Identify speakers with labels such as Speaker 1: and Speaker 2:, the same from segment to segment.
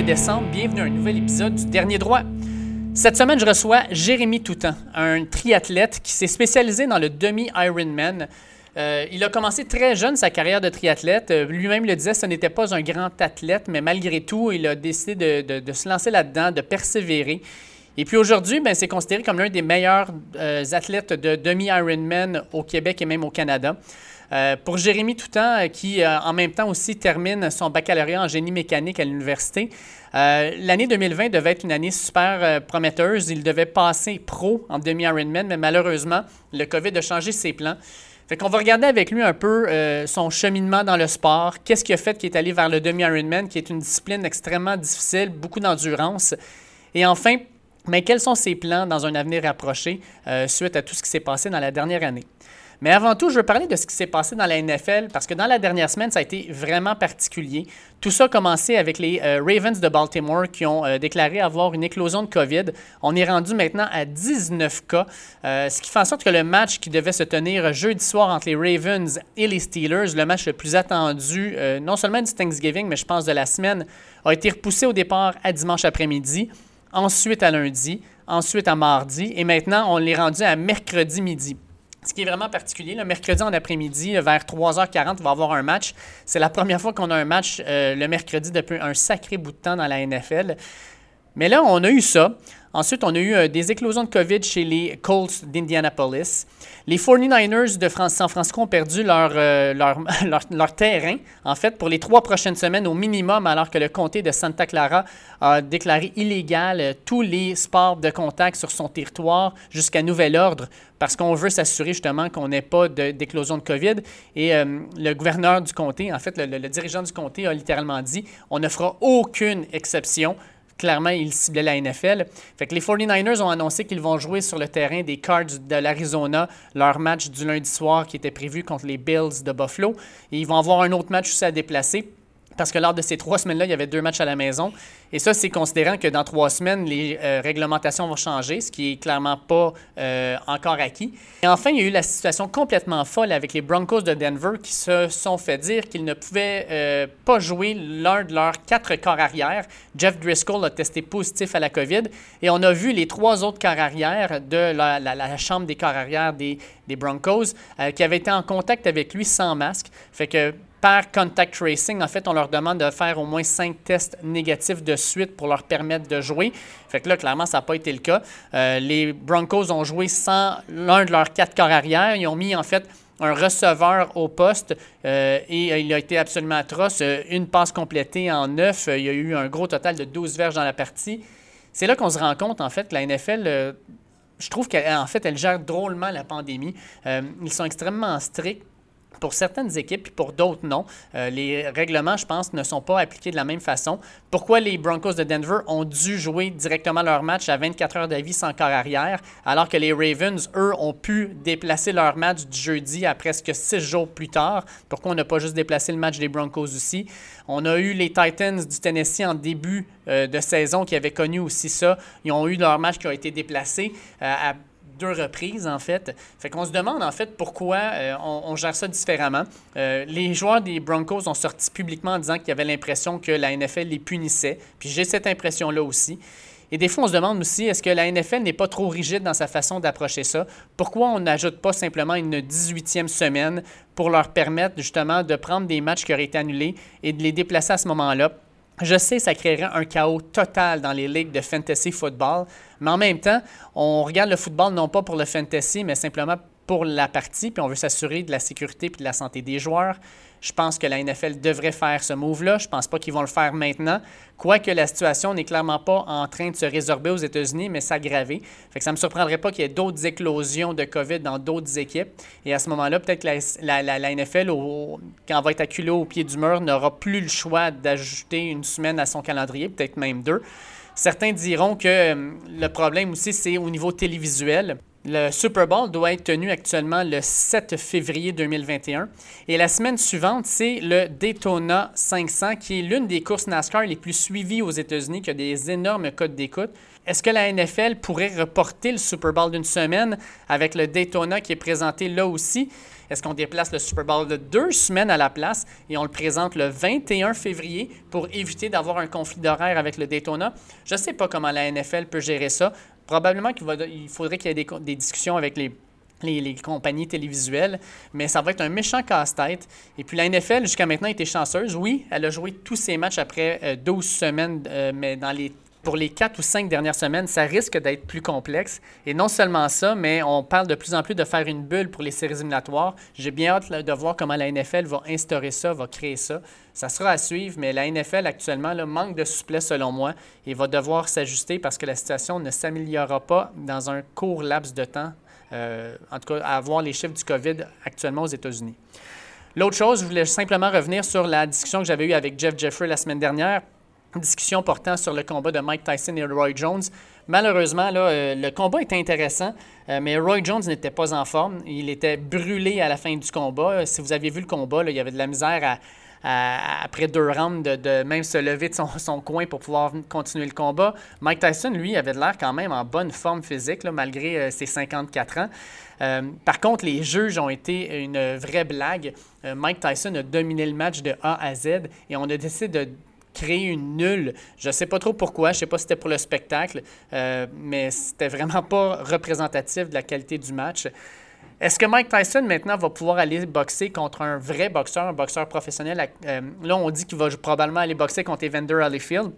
Speaker 1: 1er décembre. Bienvenue à un nouvel épisode du Dernier Droit. Cette semaine, je reçois Jérémy Toutan, un triathlète qui s'est spécialisé dans le demi-Ironman. Euh, il a commencé très jeune sa carrière de triathlète. Euh, Lui-même le disait, ce n'était pas un grand athlète, mais malgré tout, il a décidé de se lancer là-dedans, de persévérer. Et puis aujourd'hui, ben, c'est considéré comme l'un des meilleurs euh, athlètes de demi-Ironman au Québec et même au Canada. Euh, pour Jérémy Toutan, euh, qui euh, en même temps aussi termine son baccalauréat en génie mécanique à l'université, l'année 2020 devait être une année super prometteuse. Il devait passer pro en demi-Ironman, mais malheureusement, le COVID a changé ses plans. Fait qu'on va regarder avec lui un peu son cheminement dans le sport, qu'est-ce qui a fait qu'il est allé vers le demi-Ironman, qui est une discipline extrêmement difficile, beaucoup d'endurance? Et enfin, mais quels sont ses plans dans un avenir rapproché suite à tout ce qui s'est passé dans la dernière année? Mais avant tout, je veux parler de ce qui s'est passé dans la NFL parce que dans la dernière semaine, ça a été vraiment particulier. Tout ça a commencé avec les euh, Ravens de Baltimore qui ont euh, déclaré avoir une éclosion de COVID. On est rendu maintenant à 19 cas, euh, ce qui fait en sorte que le match qui devait se tenir jeudi soir entre les Ravens et les Steelers, le match le plus attendu, non seulement du Thanksgiving, mais je pense de la semaine, a été repoussé au départ à dimanche après-midi, ensuite à lundi, ensuite à mardi, et maintenant on l'est rendu à mercredi midi. Ce qui est vraiment particulier, le mercredi en après-midi, euh, vers 3h40, il va avoir un match. C'est la première fois qu'on a un match euh, le mercredi depuis un sacré bout de temps dans la NFL. Mais là, on a eu ça. Ensuite, on a eu euh, des éclosions de COVID chez les Colts d'Indianapolis. Les 49ers de Fran- San Francisco ont perdu leur, euh, leur, leur, terrain, en fait, pour les trois prochaines semaines au minimum, alors que le comté de Santa Clara a déclaré illégal euh, tous les sports de contact sur son territoire jusqu'à nouvel ordre, parce qu'on veut s'assurer justement qu'on n'ait pas d'éclosion de, COVID. Et le gouverneur du comté, en fait, le dirigeant du comté a littéralement dit on ne fera aucune exception clairement, il ciblait la NFL. Fait les 49ers ont annoncé qu'ils vont jouer sur le terrain des Cards de l'Arizona, leur match du lundi soir qui était prévu contre les Bills de Buffalo. Ils vont avoir un autre match aussi à déplacer. Parce que lors de ces trois semaines-là, il y avait deux matchs à la maison. Et ça, c'est considérant que dans trois semaines, les euh, réglementations vont changer, ce qui est clairement pas euh, encore acquis. Et enfin, il y a eu la situation complètement folle avec les Broncos de Denver qui se sont fait dire qu'ils ne pouvaient euh, pas jouer l'un de leurs quatre corps arrière. Jeff Driscoll a testé positif à la COVID. Et on a vu les trois autres corps arrière de la, chambre des corps arrière des, des Broncos qui avaient été en contact avec lui sans masque. Fait que par contact tracing, en fait, on leur demande de faire au moins cinq tests négatifs de suite pour leur permettre de jouer. Fait que là, clairement, ça n'a pas été le cas. Euh, les Broncos ont joué sans l'un de leurs quatre corps arrière. Ils ont mis, en fait, un receveur au poste euh, et euh, il a été absolument atroce. Une passe complétée en neuf. Il y a eu un gros total de 12 verges dans la partie. C'est là qu'on se rend compte, en fait, que la NFL, je trouve qu'en fait, elle gère drôlement la pandémie. Ils sont extrêmement stricts pour certaines équipes, puis pour d'autres, non. Euh, les règlements, je pense, ne sont pas appliqués de la même façon. Pourquoi les Broncos de Denver ont dû jouer directement leur match à 24 heures d'avis sans corps arrière, alors que les Ravens, eux, ont pu déplacer leur match du jeudi à presque six jours plus tard? Pourquoi on n'a pas juste déplacé le match des Broncos aussi? On a eu les Titans du Tennessee en début euh, de saison qui avaient connu aussi ça. Ils ont eu leur match qui a été déplacé euh, à deux reprises, en fait. Fait qu'on se demande, en fait, pourquoi euh, on, gère ça différemment. Euh, les joueurs des Broncos ont sorti publiquement en disant qu'ils avaient l'impression que la NFL les punissait. Puis j'ai cette impression-là aussi. Et des fois, on se demande aussi, est-ce que la NFL n'est pas trop rigide dans sa façon d'approcher ça? Pourquoi on n'ajoute pas simplement une 18e semaine pour leur permettre justement de prendre des matchs qui auraient été annulés et de les déplacer à ce moment-là? Je sais, ça créerait un chaos total dans les ligues de fantasy football, mais en même temps, on regarde le football non pas pour le fantasy, mais simplement pour la partie, puis on veut s'assurer de la sécurité et de la santé des joueurs. Je pense que la NFL devrait faire ce move-là. Je pense pas qu'ils vont le faire maintenant. Quoique la situation n'est clairement pas en train de se résorber aux États-Unis, mais s'aggraver. Ça ne me surprendrait pas qu'il y ait d'autres éclosions de COVID dans d'autres équipes. Et à ce moment-là, peut-être que la, NFL, au- quand va être acculée au pied du mur, n'aura plus le choix d'ajouter une semaine à son calendrier, peut-être même deux. Certains diront que euh, le problème aussi, c'est au niveau télévisuel. Le Super Bowl doit être tenu actuellement le 7 février 2021. Et la semaine suivante, c'est le Daytona 500, qui est l'une des courses NASCAR les plus suivies aux États-Unis, qui a des énormes codes d'écoute. Est-ce que la NFL pourrait reporter le Super Bowl d'une semaine avec le Daytona qui est présenté là aussi? Est-ce qu'on déplace le Super Bowl de deux semaines à la place et on le présente le 21 février pour éviter d'avoir un conflit d'horaire avec le Daytona? Je ne sais pas comment la NFL peut gérer ça. Probablement qu'il faudrait qu'il y ait des, discussions avec les, compagnies télévisuelles, mais ça va être un méchant casse-tête. Et puis la NFL, jusqu'à maintenant, été chanceuse. Oui, elle a joué tous ses matchs après 12 euh, semaines, euh, mais dans les pour les quatre ou cinq dernières semaines, ça risque d'être plus complexe. Et non seulement ça, mais on parle de plus en plus de faire une bulle pour les séries éliminatoires. J'ai bien hâte de voir comment la NFL va instaurer ça, va créer ça. Ça sera à suivre, mais la NFL actuellement manque de souplesse selon moi et va devoir s'ajuster parce que la situation ne s'améliorera pas dans un court laps de temps. Euh, en tout cas, à voir les chiffres du COVID actuellement aux États-Unis. L'autre chose, je voulais simplement revenir sur la discussion que j'avais eue avec Jeff Jeffrey la semaine dernière discussion portant sur le combat de Mike Tyson et Roy Jones. Malheureusement, là, euh, le combat était intéressant, euh, mais Roy Jones n'était pas en forme. Il était brûlé à la fin du combat. Si vous aviez vu le combat, il y avait de la misère après deux rounds de, même se lever de son, coin pour pouvoir continuer le combat. Mike Tyson, lui, avait l'air quand même en bonne forme physique, malgré euh, ses 54 ans. par contre, les juges ont été une vraie blague. Mike Tyson a dominé le match de A à Z et on a décidé de créer une nulle. Je ne sais pas trop pourquoi, je ne sais pas si c'était pour le spectacle, euh, mais c'était vraiment pas représentatif de la qualité du match. Est-ce que Mike Tyson maintenant va pouvoir aller boxer contre un vrai boxeur, un boxeur professionnel? Euh, là, on dit qu'il va probablement aller boxer contre Evander Holyfield.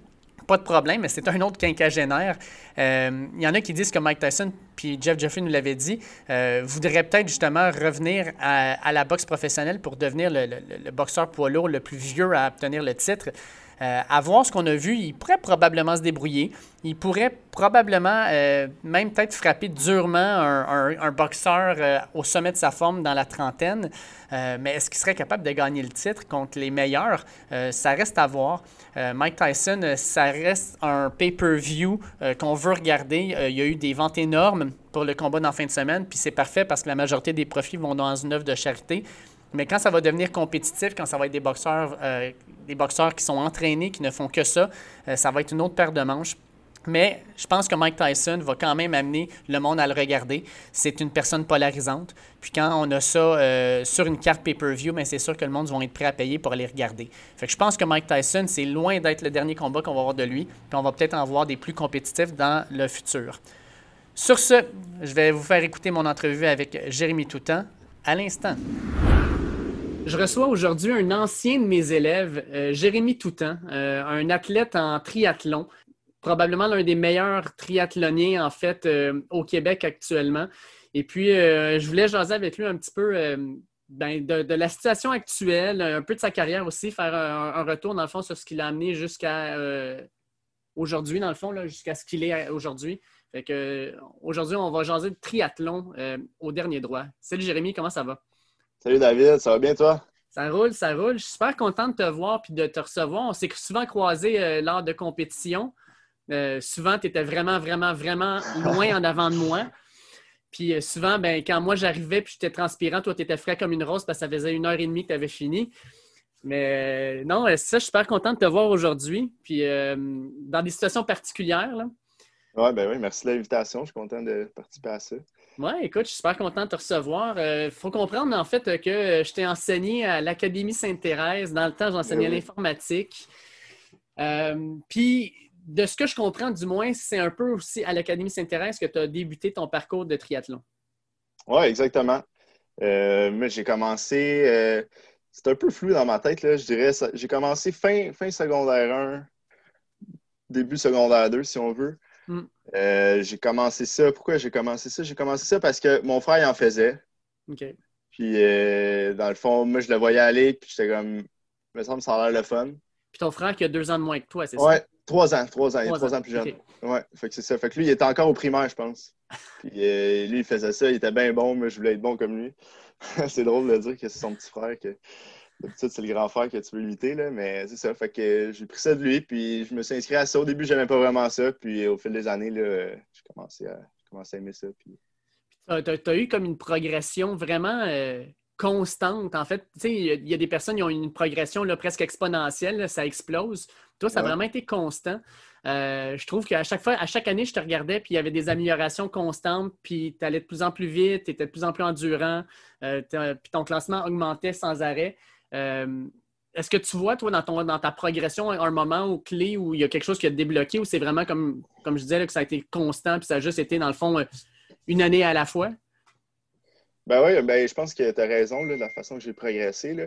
Speaker 1: Pas de problème, mais c'est un autre quinquagénaire. Euh, il y en a qui disent que Mike Tyson, puis Jeff Jeffrey nous l'avait dit, euh, voudrait peut-être justement revenir à, la boxe professionnelle pour devenir le, le, boxeur poids lourd le plus vieux à obtenir le titre. Euh, à voir ce qu'on a vu, il pourrait probablement se débrouiller. Il pourrait probablement euh, même peut-être frapper durement un, boxeur euh, au sommet de sa forme dans la trentaine. mais est-ce qu'il serait capable de gagner le titre contre les meilleurs? ça reste à voir. Mike Tyson, ça reste un pay-per-view qu'on veut regarder. il y a eu des ventes énormes pour le combat dans fin de semaine, puis c'est parfait parce que la majorité des profits vont dans une œuvre de charité. Mais quand ça va devenir compétitif, quand ça va être des boxeurs, euh, des boxeurs qui sont entraînés, qui ne font que ça, euh, ça va être une autre paire de manches. Mais je pense que Mike Tyson va quand même amener le monde à le regarder. C'est une personne polarisante. Puis quand on a ça euh, sur une carte pay-per-view, ben, c'est sûr que le monde va être prêt à payer pour aller regarder. Fait que je pense que Mike Tyson, c'est loin d'être le dernier combat qu'on va avoir de lui. Puis on va peut-être en voir des plus compétitifs dans le futur. Sur ce, je vais vous faire écouter mon entrevue avec Jérémy Toutan à l'instant. Je reçois aujourd'hui un ancien de mes élèves, euh, Jérémy Toutan, euh, un athlète en triathlon, probablement l'un des meilleurs triathloniens en fait euh, au Québec actuellement. Et puis, je voulais jaser avec lui un petit peu ben, de, la situation actuelle, un peu de sa carrière aussi, faire un, retour dans le fond sur ce qu'il a amené jusqu'à aujourd'hui, dans le fond, jusqu'à ce qu'il est aujourd'hui. Aujourd'hui, on va jaser de triathlon au dernier droit. Salut Jérémy, comment ça va?
Speaker 2: Salut David, ça va bien toi?
Speaker 1: Ça roule, ça roule. Je suis super content de te voir et de te recevoir. On s'est souvent croisés euh, lors de compétitions. Euh, souvent, tu étais vraiment, vraiment, vraiment loin en avant de moi. Puis euh, souvent, ben, quand moi j'arrivais puis j'étais transpirant, toi, tu étais frais comme une rose parce que ça faisait une heure et demie que tu avais fini. Mais non, ça, je suis super content de te voir aujourd'hui. Puis dans des situations particulières.
Speaker 2: Oui, ben oui, merci de l'invitation. Je suis content de participer à ça.
Speaker 1: Oui, écoute, je suis super content de te recevoir. Il euh, faut comprendre en fait que je t'ai enseigné à l'Académie Sainte-Thérèse. Dans le temps, j'enseignais ben l'informatique. Euh, puis, de ce que je comprends, du moins, c'est un peu aussi à l'Académie Sainte-Thérèse que tu as débuté ton parcours de triathlon.
Speaker 2: Oui, exactement. Euh, j'ai commencé. c'est un peu flou dans ma tête, là, je dirais. J'ai commencé fin, fin secondaire 1, début secondaire 2, si on veut. Mm. Euh, j'ai commencé ça. Pourquoi j'ai commencé ça? J'ai commencé ça parce que mon frère en faisait.
Speaker 1: OK.
Speaker 2: Puis, euh, dans le fond, moi, je le voyais aller, puis j'étais comme, il me semble ça a l'air le fun.
Speaker 1: Puis ton frère qui a deux ans de moins que toi, c'est
Speaker 2: ça? Ouais, trois ans, trois ans. il est trois ans, plus jeune. Ouais, fait que c'est ça. Fait que lui, il était encore au primaire, je pense. Puis euh, lui, il faisait ça, il était bien bon, moi, je voulais être bon comme lui. c'est drôle de dire que c'est son petit frère que D'habitude, c'est le grand frère que tu veux imiter, là, mais c'est ça. Fait que j'ai pris ça de lui, puis je me suis inscrit à ça. Au début, j'aimais pas vraiment ça, puis au fil des années, j'ai commencé à, à aimer ça. Puis...
Speaker 1: Tu as, eu comme une progression vraiment euh, constante. En fait, tu sais, il y, a des personnes qui ont une progression là, presque exponentielle, ça explose. Toi, ça a vraiment été constant. Euh, je trouve qu'à chaque fois, à chaque année, je te regardais, puis il y avait des améliorations constantes, puis tu allais de plus en plus vite, tu étais de plus en plus endurant, euh, puis ton classement augmentait sans arrêt. Euh, est-ce que tu vois, toi, dans, ton, dans ta progression, un moment ou clé où il y a quelque chose qui a débloqué ou c'est vraiment comme, comme je disais, que ça a été constant, puis ça a juste été, dans le fond, une année à la fois?
Speaker 2: Ben oui, ben, je pense que tu as raison, là, la façon que j'ai progressé. Là.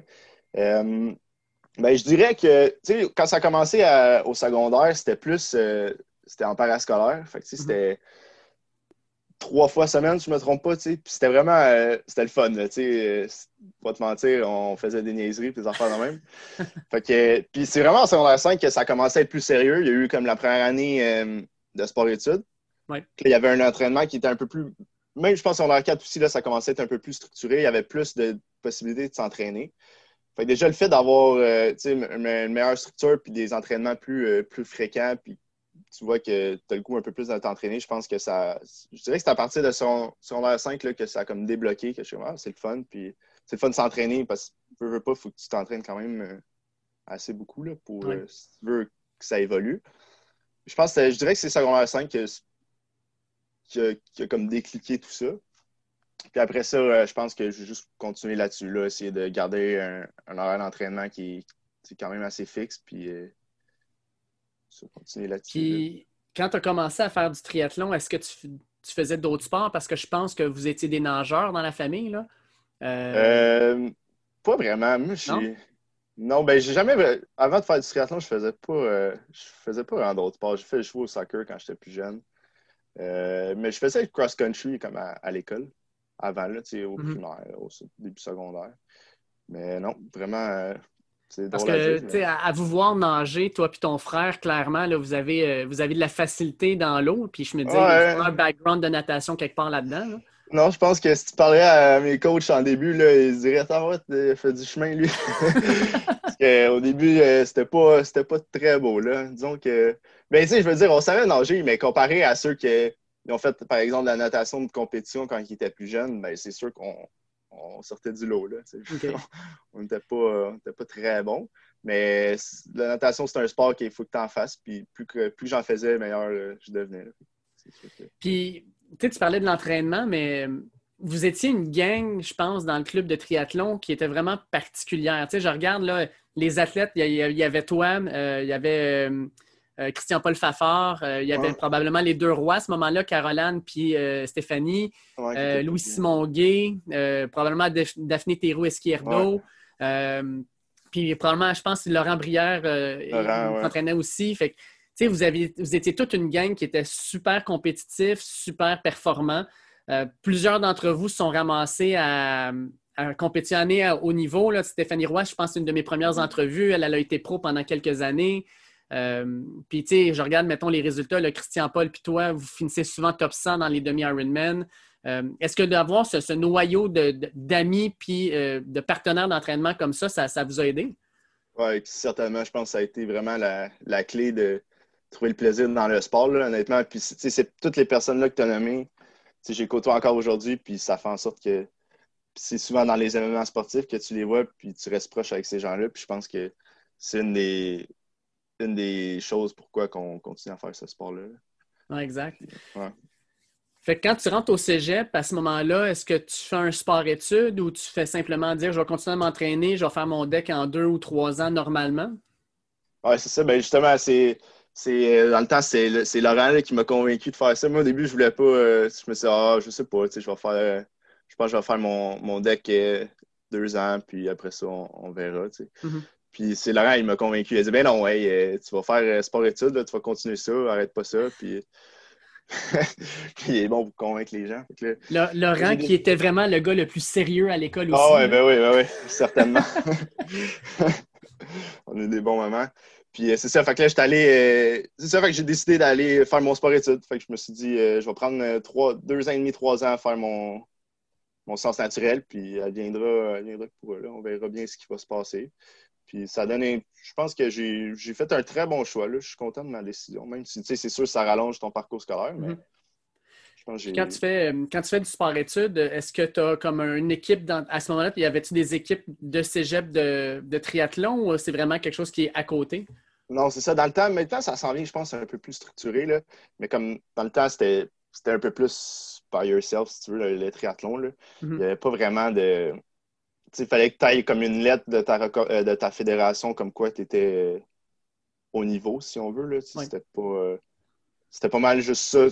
Speaker 2: Ben, je dirais que, tu sais, quand ça a commencé au secondaire, c'était plus, euh, c'était en parascolaire. Fait que, mm-hmm. c'était trois fois semaine, je me trompe pas, tu sais. Puis c'était vraiment, euh, c'était le fun, tu sais. Euh, pas te mentir, on faisait des niaiseries, des affaires de même. fait que, puis c'est vraiment en secondaire 5 que ça a commencé à être plus sérieux. Il y a eu comme la première année de sport-études. Il y avait un entraînement qui était un peu plus, même je pense en secondaire 4 aussi, là, ça commençait à être un peu plus structuré. Il y avait plus de possibilités de s'entraîner. Fait déjà, le fait d'avoir euh, une, meilleure structure puis des entraînements plus, euh, plus fréquents, puis tu vois que tu as le coup un peu plus de t'entraîner, je pense que ça. Je dirais que c'est à partir de son, secondaire 5 là, que ça a comme débloqué, que je suis ah, c'est le fun. Puis c'est le fun de s'entraîner parce que veux, pas, il faut que tu t'entraînes quand même euh, assez beaucoup là, pour si tu veux que ça évolue. Je pense je dirais que c'est secondaire 5 qui a comme décliqué tout ça. Puis après ça, euh, je pense que je vais juste continuer là-dessus, là, essayer de garder un, horaire d'entraînement qui est quand même assez fixe, puis euh, continuer là-dessus.
Speaker 1: quand tu as commencé à faire du triathlon, est-ce que tu, faisais d'autres sports? Parce que je pense que vous étiez des nageurs dans la famille, là.
Speaker 2: Euh, pas vraiment. non? non, ben j'ai jamais. Avant de faire du triathlon, je faisais pas. je faisais pas vraiment d'autres sports. J'ai fait jouer au soccer quand j'étais plus jeune. mais je faisais le cross-country comme à l'école avant, là, au mhm. primaire, au début secondaire. Mais non, vraiment, euh,
Speaker 1: Parce que, tu sais, à, vous voir nager, toi et ton frère, clairement, là, vous, avez, euh, vous avez de la facilité dans l'eau. Puis je me dis, a un background de natation quelque part là-dedans.
Speaker 2: Non, je pense que si tu parlais à mes coachs en début, là, ils diraient T'en vas, fait du chemin, lui. Parce qu'au début, euh, c'était pas, pas très beau. Là. Disons que. Ben, tu sais, je veux dire, on savait nager, mais comparé à ceux qui ont fait, par exemple, la natation de compétition quand ils étaient plus jeunes, ben, c'est sûr qu'on sortait du lot. Là, on n'était pas, pas, très bon. Mais la natation, c'est un sport qu'il faut que tu en fasses. Puis plus, que, plus j'en faisais, meilleur euh, je devenais.
Speaker 1: Puis, tu parlais de l'entraînement, mais vous étiez une gang, je pense, dans le club de triathlon qui était vraiment particulière. Tu sais, je regarde là, les athlètes, il y, avait toi, euh, il y avait euh, euh, Christian-Paul Fafard. Euh, il y avait probablement les deux rois à ce moment-là, Caroline puis euh, Stéphanie. Louis-Simon Gay, probablement Daphné Théroux Esquierdo. puis probablement, je pense, Laurent Brière s'entraînait aussi. Fait que, vous, aviez, vous étiez toute une gang qui était super compétitif, super performant. plusieurs d'entre vous sont ramassés à, compétitionner à haut niveau. Là. Stéphanie Roy, je pense, c'est une de mes premières entrevues. Elle, elle, a été pro pendant quelques années. Euh, puis, tu sais, je regarde, mettons, les résultats. Le Christian Paul, puis toi, vous finissez souvent top 100 dans les demi-Ironman. Euh, Est-ce que d'avoir ce, noyau d'amis puis euh, de partenaires d'entraînement comme ça, ça, vous a aidé?
Speaker 2: Oui, certainement. Je pense que ça a été vraiment la, clé de trouver le plaisir dans le sport, honnêtement. Puis, c'est toutes les personnes-là que tu as nommées. J'ai côtoie encore aujourd'hui, puis ça fait en sorte que c'est souvent dans les événements sportifs que tu les vois, puis tu restes proche avec ces gens-là. Puis je pense que c'est une des, une des choses pourquoi on continue à faire ce sport-là.
Speaker 1: exact. Fait que quand tu rentres au cégep, à ce moment-là, est-ce que tu fais un sport-études ou tu fais simplement dire je vais continuer à m'entraîner, je vais faire mon deck en deux ou trois ans normalement?
Speaker 2: Oui, c'est ça. Ben justement, c'est. Euh, dans le temps, c'est Laurent qui m'a convaincu de faire ça. Moi, au début, je voulais pas. Euh, je me suis dit, ah, je sais pas, je vais faire. je pense que je vais faire mon, mon deck euh, deux ans, puis après ça, on, verra. Mm-hmm. Puis c'est Laurent, il m'a convaincu. Il a dit Ben non, ouais, euh, tu vas faire euh, sport-études, tu vas continuer ça, arrête pas ça. Puis, puis il est bon pour convaincre les gens.
Speaker 1: Laurent, qui était vraiment le gars le plus sérieux à l'école
Speaker 2: aussi. Ah ouais, ben oui, ben oui, certainement. On a eu des bons moments. Puis euh, c'est ça, fait que là, j'étais allé. c'est ça, fait que j'ai décidé d'aller faire mon sport-études. Fait que je me suis dit, je vais prendre trois, deux ans et demi, trois ans à faire mon, mon sens naturel, puis elle viendra, elle viendra pour là. On verra bien ce qui va se passer. Puis ça donne Je pense que j'ai fait un très bon choix. Là. Je suis content de ma décision. Même si c'est sûr ça rallonge ton parcours scolaire, mais. Mhm.
Speaker 1: je pense quand, tu fais, quand tu fais du sport-études, est-ce que tu as comme une équipe dans, à ce moment-là, y avait-tu des équipes de cégep de, de triathlon ou c'est vraiment quelque chose qui est à côté?
Speaker 2: Non, c'est ça. Dans le temps, maintenant, ça s'en vient, je pense, un peu plus structuré. Là. Mais comme dans le temps, c'était un peu plus by yourself, si tu veux, le, triathlon. Là. Mm-hmm. Il n'y avait pas vraiment de. Il fallait que tu ailles comme une lettre de ta, euh, de ta fédération, comme quoi tu étais au niveau, si on veut. C'était pas. Euh, c'était pas mal juste ça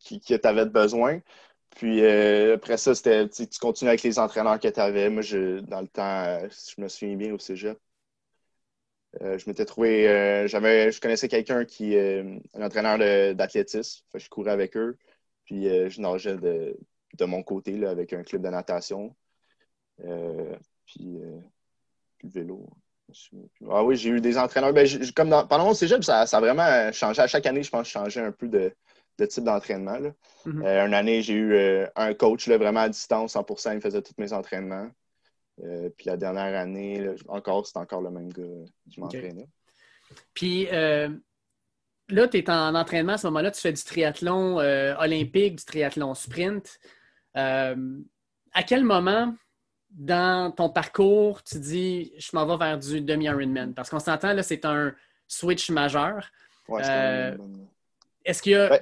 Speaker 2: qui, qui tu avais besoin. Puis euh, après ça, c'était tu continues avec les entraîneurs que tu avais. Moi, je, dans le temps, je me souviens bien au cégep, euh, je m'étais trouvé, euh, j'avais, je connaissais quelqu'un qui est euh, un entraîneur d'athlétisme. Je courais avec eux. Puis je nageais de, de, mon côté là, avec un club de natation. Puis, le vélo. Ah oui, j'ai eu des entraîneurs. Ben, comme dans, pendant mon cégep, ça, ça, a vraiment changé. À chaque année, je pense que je changeais un peu de, de type d'entraînement. Mm-hmm. une année, j'ai eu un coach là, vraiment à distance, 100% il faisait tous mes entraînements. Euh, puis la dernière année, encore, c'est encore le même gars qui m'entraînait.
Speaker 1: Puis euh, là, tu es en entraînement à ce moment-là, tu fais du triathlon euh, olympique, du triathlon sprint. à quel moment dans ton parcours, tu dis je m'en vais vers du demi-Ironman? Parce qu'on s'entend, là, c'est un switch majeur.
Speaker 2: Ouais,
Speaker 1: Est-ce qu'il y a.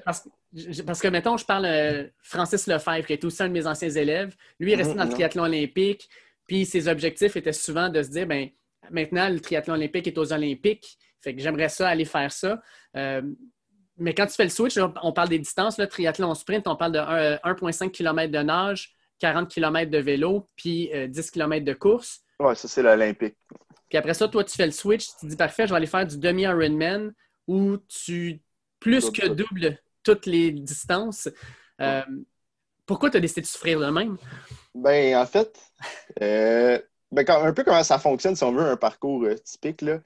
Speaker 1: Parce, que, mettons, je parle Francis Lefebvre, qui est aussi un de mes anciens élèves. Lui, il est resté dans le triathlon olympique. Puis ses objectifs étaient souvent de se dire, ben maintenant, le triathlon olympique est aux Olympiques, fait que j'aimerais ça aller faire ça. Euh, mais quand tu fais le switch, on parle des distances, le triathlon sprint, on parle de 1,5 km de nage, 40 km de vélo, puis 10 euh, km de course.
Speaker 2: Oui, ça, c'est l'Olympique.
Speaker 1: Puis après ça, toi, tu fais le switch, tu te dis, parfait, je vais aller faire du demi-Ironman où tu plus que doubles toutes les distances. Euh, pourquoi tu as décidé de souffrir le même?
Speaker 2: Ben, en fait, euh, ben, un peu comment ça fonctionne si on veut un parcours euh, typique. Là.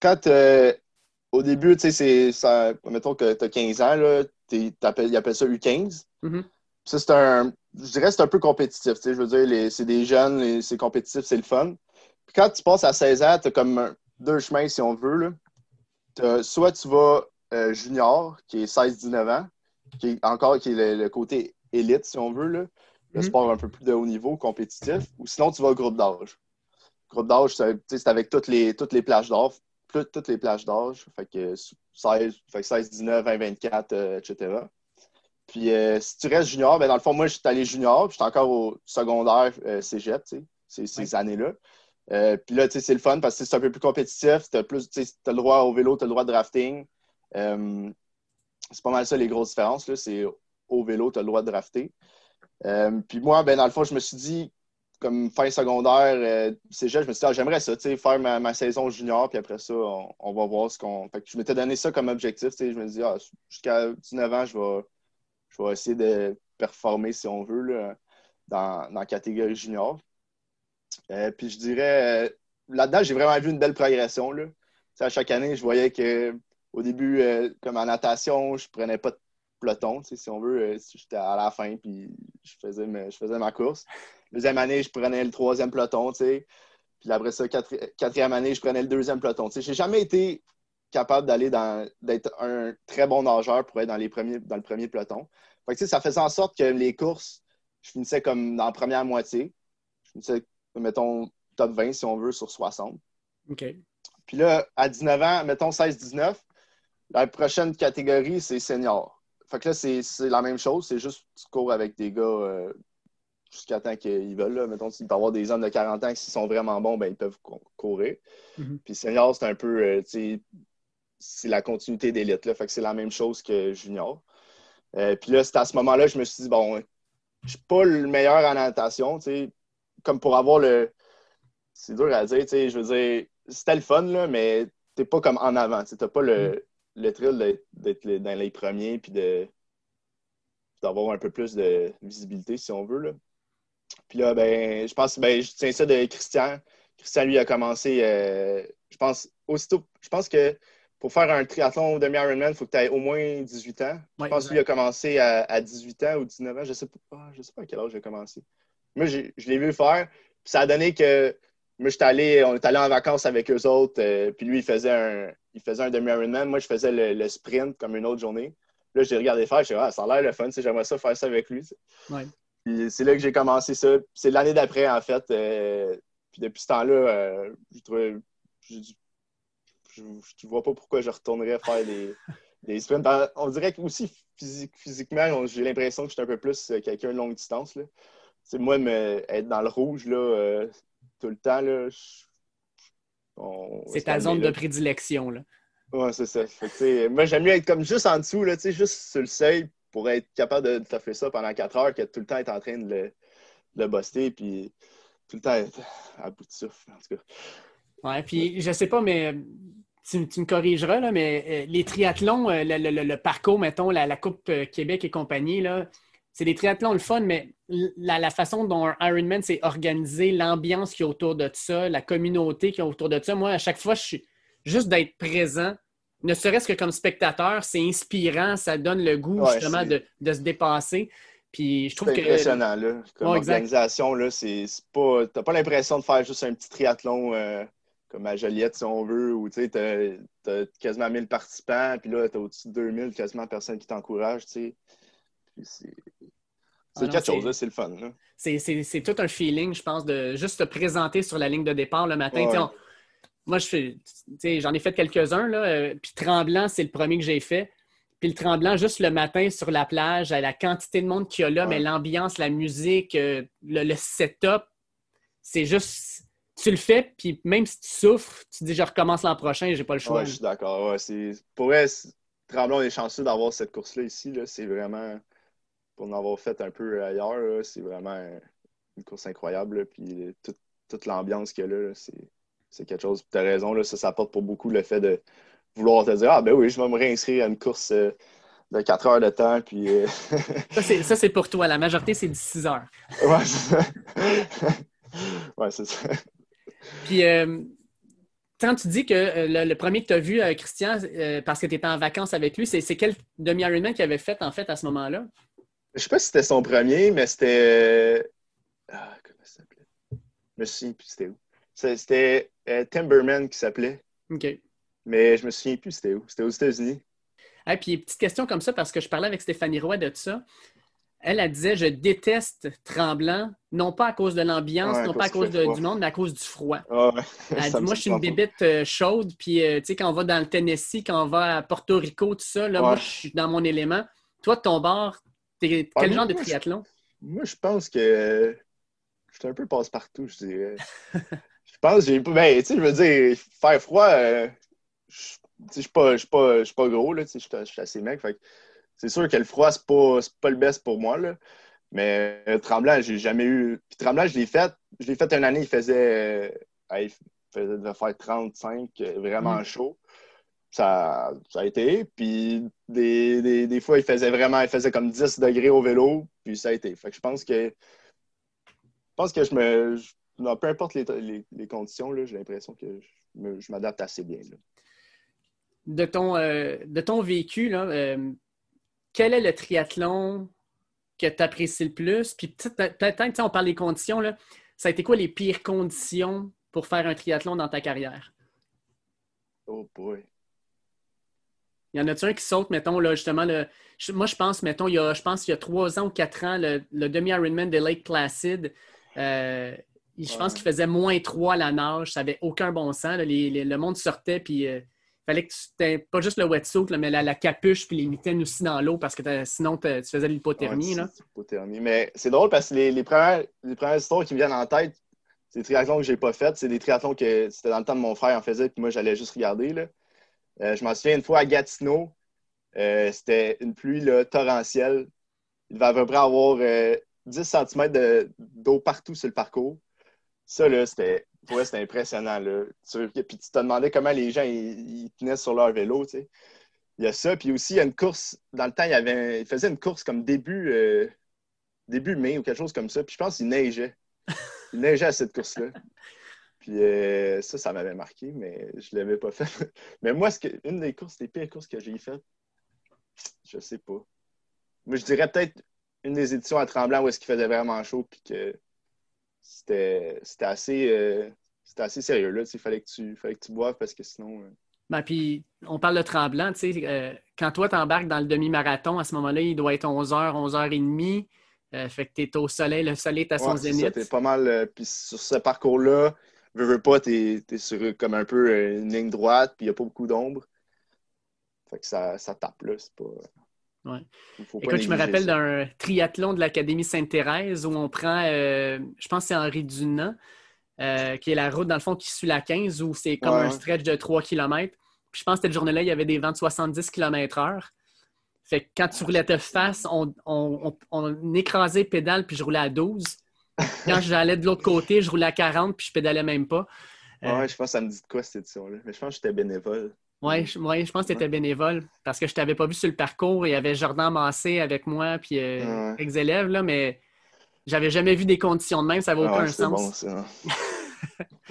Speaker 2: quand euh, au début, c'est ça, mettons que tu as 15 ans, là, ils appellent ça U15.
Speaker 1: Mm-hmm.
Speaker 2: Ça, c'est un. Je dirais que c'est un peu compétitif. Je veux dire, c'est des jeunes, c'est compétitif, c'est le fun. Puis quand tu passes à 16 ans, tu as comme deux chemins si on veut. Là. soit tu vas junior, qui est 16-19 ans, qui est encore qui est le côté élite, si on veut. Là le mhm. sport un peu plus de haut niveau, compétitif, ou sinon tu vas au groupe d'âge. Groupe d'âge, c'est avec toutes les, toutes les plages d'âge, toutes les plages d'âge, fait que 16, 16, 19, 20, 24, etc. Puis euh, si tu restes junior, ben dans le fond, moi, je suis allé junior, puis j'étais encore au secondaire euh, cégep, ces, ces années-là. Euh, puis là, c'est le fun parce que c'est un peu plus compétitif, tu as, as, le droit au vélo, tu as le droit de drafting. c'est pas mal ça les grosses différences. C'est au vélo, tu as le droit de drafter. Euh, puis moi, ben, dans le fond, je me suis dit, comme fin secondaire, euh, je me suis dit, ah, j'aimerais ça, faire ma, saison junior, puis après ça, on, va voir ce qu'on. Fait que je m'étais donné ça comme objectif, je me dis, ah, jusqu'à 19 ans, je vais, je vais essayer de performer, si on veut, là, dans, dans la catégorie junior. Euh, puis je dirais, euh, là-dedans, j'ai vraiment vu une belle progression. Là. à chaque année, je voyais que au début, comme en natation, je prenais pas de peloton, si on veut. Euh, j'étais à la fin, puis je faisais, ma, je faisais ma course. Deuxième année, je prenais le troisième peloton, tu Puis après ça, quatrième année, je prenais le deuxième peloton. Je n'ai jamais été capable d'aller dans d'être un très bon nageur pour être dans les premiers dans le premier peloton. ça faisait en sorte que les courses, je finissais comme dans la première moitié. Je finissais, mettons, top 20 si on veut, sur 60.
Speaker 1: OK.
Speaker 2: Puis là, à 19 ans, mettons 16-19, la prochaine catégorie, c'est senior. Fait que là, c'est la même chose. C'est juste tu cours avec des gars euh, jusqu'à temps qu'ils veulent. Là. Mettons, il peut y avoir des hommes de 40 ans qui, s'ils sont vraiment bons, ben, ils peuvent courir.
Speaker 1: Mm-hmm.
Speaker 2: Puis senior, c'est un peu, euh, c'est la continuité d'élite. Fait que c'est la même chose que junior. Euh, puis là, c'est à ce moment-là, je me suis dit, bon, je suis pas le meilleur en natation, comme pour avoir le. C'est dur à dire, je veux dire, c'était le fun, là, mais t'es pas comme en avant. Tu n'as pas le, mm le thrill d'être dans les premiers puis d'avoir un peu plus de visibilité, si on veut. Là. Puis là, ben, je pense, ben, je tiens ça de Christian. Christian, lui, a commencé, euh, je pense, aussitôt, je pense que pour faire un triathlon demi-Ironman, il faut que tu aies au moins 18 ans. Je pense qu'il a commencé à, 18 ans ou 19 ans. Je ne sais, pas, je sais pas à quel âge il a commencé. Moi, je l'ai vu faire. Puis ça a donné que moi, j'étais allé, on est allé en vacances avec eux autres, euh, puis lui, il faisait un, il faisait un demi-Ironman. Moi, je faisais le, sprint comme une autre journée. Là, j'ai regardé faire, je suis ah, ça a l'air le fun, j'aimerais ça faire ça avec lui. C'est là que j'ai commencé ça. C'est l'année d'après, en fait. Euh, puis depuis ce temps-là, euh, je je ne vois pas pourquoi je retournerais faire des, des sprints. Ben, on dirait que aussi physiquement, j'ai l'impression que je suis un peu plus euh, quelqu'un de longue distance. Là. moi, être dans le rouge là, euh, tout le temps, là,
Speaker 1: c'est ta zone de prédilection. Là.
Speaker 2: Ouais, c'est ça. moi, j'aime mieux être comme juste en dessous, là, juste sur le seuil pour être capable de, de faire ça pendant quatre heures que tout le temps être en train de le, de le buster. Puis tout le temps être à bout de souffle, en tout cas.
Speaker 1: Ouais, puis je sais pas, mais tu, me corrigeras, là, mais euh, les triathlons, euh, le, parcours, mettons, la, Coupe euh, Québec et compagnie, là, c'est des triathlons le fun, mais la, façon dont Ironman s'est organisé, l'ambiance qui est autour de ça, la communauté qui est autour de ça, moi, à chaque fois, je suis juste d'être présent, ne serait-ce que comme spectateur, c'est inspirant, ça donne le goût justement de, se dépasser. Puis je trouve
Speaker 2: que. impressionnant, là. Comme organisation, là, c'est pas. T'as pas l'impression de faire juste un petit triathlon comme à Joliette, si on veut, où tu sais, as, quasiment 1000 participants, puis là, tu as au-dessus de 2000 quasiment personnes qui t'encouragent, tu sais. C'est ah quelque chose, c'est le fun.
Speaker 1: C'est tout un feeling, je pense, de juste te présenter sur la ligne de départ le matin. moi, j'en ai fait quelques-uns, euh, puis Tremblant, c'est le premier que j'ai fait. Puis le Tremblant, juste le matin sur la plage, à la quantité de monde qu'il y a là, mais l'ambiance, la musique, euh, le, le setup, c'est juste tu le fais, puis même si tu souffres, tu te dis je recommence l'an prochain et j'ai pas le choix.
Speaker 2: Ouais, je suis d'accord. Ouais, pour vrai, Tremblon est chanceux d'avoir cette course-là ici. C'est vraiment, pour en avoir fait un peu ailleurs, c'est vraiment une course incroyable. puis toute l'ambiance qu'il y a là, c'est quelque chose. Tu as raison, là, ça, ça apporte pour beaucoup le fait de vouloir te dire Ah ben oui, je vais me réinscrire à une course euh, de 4 heures de temps. Puis, euh,
Speaker 1: ça, c'est pour toi. La majorité, c'est 6 heures.
Speaker 2: ouais, c'est ça. ouais, c'est ça.
Speaker 1: Puis, euh, quand tu dis que euh, le, premier que tu as vu, euh, Christian, parce que tu étais en vacances avec lui, c'est quel demi-Ironman qu'il avait fait, en fait, à ce moment-là?
Speaker 2: Je sais pas si c'était son premier, mais c'était. Ah, comment ça s'appelait? Je me souviens plus c'était où. C'était Timberman qui s'appelait.
Speaker 1: OK.
Speaker 2: Mais je me souviens plus c'était où. C'était aux États-Unis.
Speaker 1: Et puis, petite question comme ça, parce que je parlais avec Stéphanie Roy de ça elle, elle disait Je déteste Tremblant, non pas à cause de l'ambiance, non pas à cause du monde, mais à cause du froid. elle dit Moi, je suis une bébête euh, chaude, puis euh, tu sais, quand on va dans le Tennessee, quand on va à Porto Rico, tout ça, là, moi, je suis dans mon élément. Toi, de ton bord, t'es quel genre de triathlon?
Speaker 2: Moi, je pense que je suis un peu passe-partout, je dirais. je pense que j'ai. Ben, tu sais, je veux dire, faire froid, euh, je suis pas, pas, gros, là, je suis assez mec. Fait c'est sûr que le froid, c'est pas, pas le best pour moi. Là. Mais euh, Tremblant, j'ai jamais eu. Puis Tremblant, je l'ai fait. Je l'ai fait une année, il faisait. Euh, il faisait de faire 35, euh, vraiment mm. chaud. Ça, ça, a été. Puis des, des, fois, il faisait vraiment, il faisait comme 10 degrés au vélo, puis ça a été. Fait que je pense que je pense que je me. peu importe les, les, conditions, j'ai l'impression que je m'adapte assez bien.
Speaker 1: De, ton, de ton vécu, là, quel est le triathlon que tu apprécies le plus? Puis peut-être, on parle des conditions, là, ça a été quoi les pires conditions pour faire un triathlon dans ta carrière?
Speaker 2: Oh boy.
Speaker 1: Il y en a-tu un qui saute, mettons, là, justement, le, moi, je pense, mettons, il y a, je pense qu'il y a trois ans ou quatre ans, le, demi-Ironman de Lake Placid, euh, je pense qu'il faisait moins trois à la nage, ça n'avait aucun bon sens. le monde sortait, puis euh, fallait que tu n'aies pas juste le wetsuit, mais la, capuche puis les mitaines aussi dans l'eau parce que sinon tu faisais de l'hypothermie.
Speaker 2: l'hypothermie. Mais c'est drôle parce que les, premières, les premières histoires qui me viennent en tête, c'est des triathlons que j'ai pas fait. C'est des triathlons que c'était dans le temps de mon frère en faisait, puis moi j'allais juste regarder. Là. Euh, je m'en souviens une fois à Gatineau, euh, c'était une pluie là, torrentielle. Il devait à peu près avoir 10 euh, cm d'eau partout sur le parcours. Ça, là, c'était Ouais, c'était impressionnant. Là. Puis tu te demandais comment les gens ils, tenaient sur leur vélo. Tu sais. Il y a ça. Puis aussi, il y a une course. Dans le temps, il, avait, il faisait une course comme début, euh, début mai ou quelque chose comme ça. Puis je pense qu'il neigeait. Il neigeait à cette course-là. Puis euh, ça, ça m'avait marqué, mais je ne l'avais pas fait. mais moi, que, une des courses, des pires courses que j'ai faites, je sais pas. Mais je dirais peut-être une des éditions à Tremblant où est-ce qu'il faisait vraiment chaud puis que c'était assez, euh, assez sérieux. Là. Il fallait que, tu, fallait que tu boives parce que sinon. Euh,
Speaker 1: ben, puis, on parle de tremblant. Tu sais, euh, quand toi, tu embarques dans le demi-marathon, à ce moment-là, il doit être 11h, 11h30. fait que tu es au soleil, le soleil est à son zénith.
Speaker 2: C'était pas mal. puis sur ce parcours-là, veux, veux pas, t'es es sur comme un peu euh, une ligne droite, puis il n'y a pas beaucoup d'ombre. Fait que ça, ça tape, là. C'est pas.
Speaker 1: Ouais. Écoute, je me rappelle d'un triathlon de l'Académie Sainte-Thérèse où on prend, euh, je pense que c'est Henri Dunant, euh, qui est la route, dans le fond, qui suit la 15, où c'est comme un stretch de 3 km. Puis je pense que cette journée-là, il y avait des vents de 70 km/h. Fait que quand tu roulais de face, on, on, on, écrasait pédale, puis je roulais à 12. Quand j'allais de l'autre côté, je roulais à 40, puis je pédalais même pas.
Speaker 2: Euh, ouais, je pense que ça me dit de quoi cette édition-là. Mais je pense que j'étais bénévole.
Speaker 1: Oui, je, je pense que tu étais bénévole parce que je ne t'avais pas vu sur le parcours. Il y avait Jordan Massé avec moi, puis euh, ex-élève, là, mais j'avais jamais vu des conditions de même. Ça n'avait aucun sens. Bon,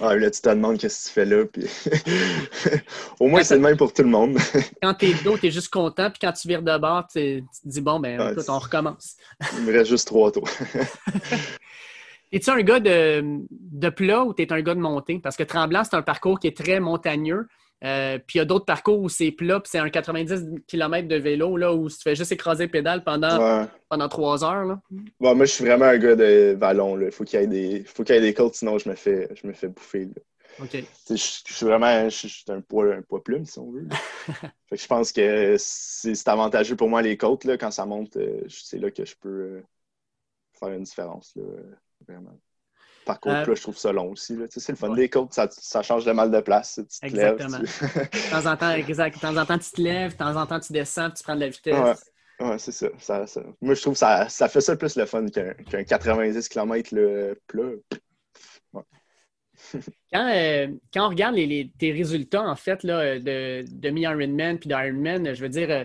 Speaker 2: ah, là, tu te demandes qu'est-ce que tu fais là. Puis... Au moins, c'est le même pour tout le monde.
Speaker 1: quand tu es dos, tu es juste content. Puis quand tu vires de bord, tu te dis bon, ben écoute, on recommence.
Speaker 2: Il me reste juste trois tours.
Speaker 1: Es-tu un gars de, de plat ou tu es un gars de montée? Parce que Tremblant, c'est un parcours qui est très montagneux. Euh, puis il y a d'autres parcours où c'est plat, puis c'est un 90 km de vélo, là, où tu fais juste écraser pédale pendant, pendant trois heures. Là.
Speaker 2: moi, je suis vraiment un gars de vallon. Il faut qu'il y ait des, faut qu'il y ait des côtes, sinon je me fais, je me fais bouffer. Je, suis vraiment je, suis un poids, un poids plume, si on veut. je pense que c'est avantageux pour moi, les côtes. Là, quand ça monte, euh, c'est là que je peux euh, faire une différence. Là, vraiment. Par contre, euh, je trouve ça long aussi. C'est le fun des côtes, ça, change le mal de place. Tu te Exactement.
Speaker 1: Lèves, de, temps en temps, exact. de temps en temps, tu te lèves, de temps en temps, tu descends, tu prends de la vitesse.
Speaker 2: Ouais, c'est ça. Moi, je trouve que ça, ça fait ça plus le fun qu'un 90 km le plat.
Speaker 1: quand, euh, quand, on regarde les, tes résultats, en fait, là, de demi-Ironman puis d'Ironman, je veux dire, euh,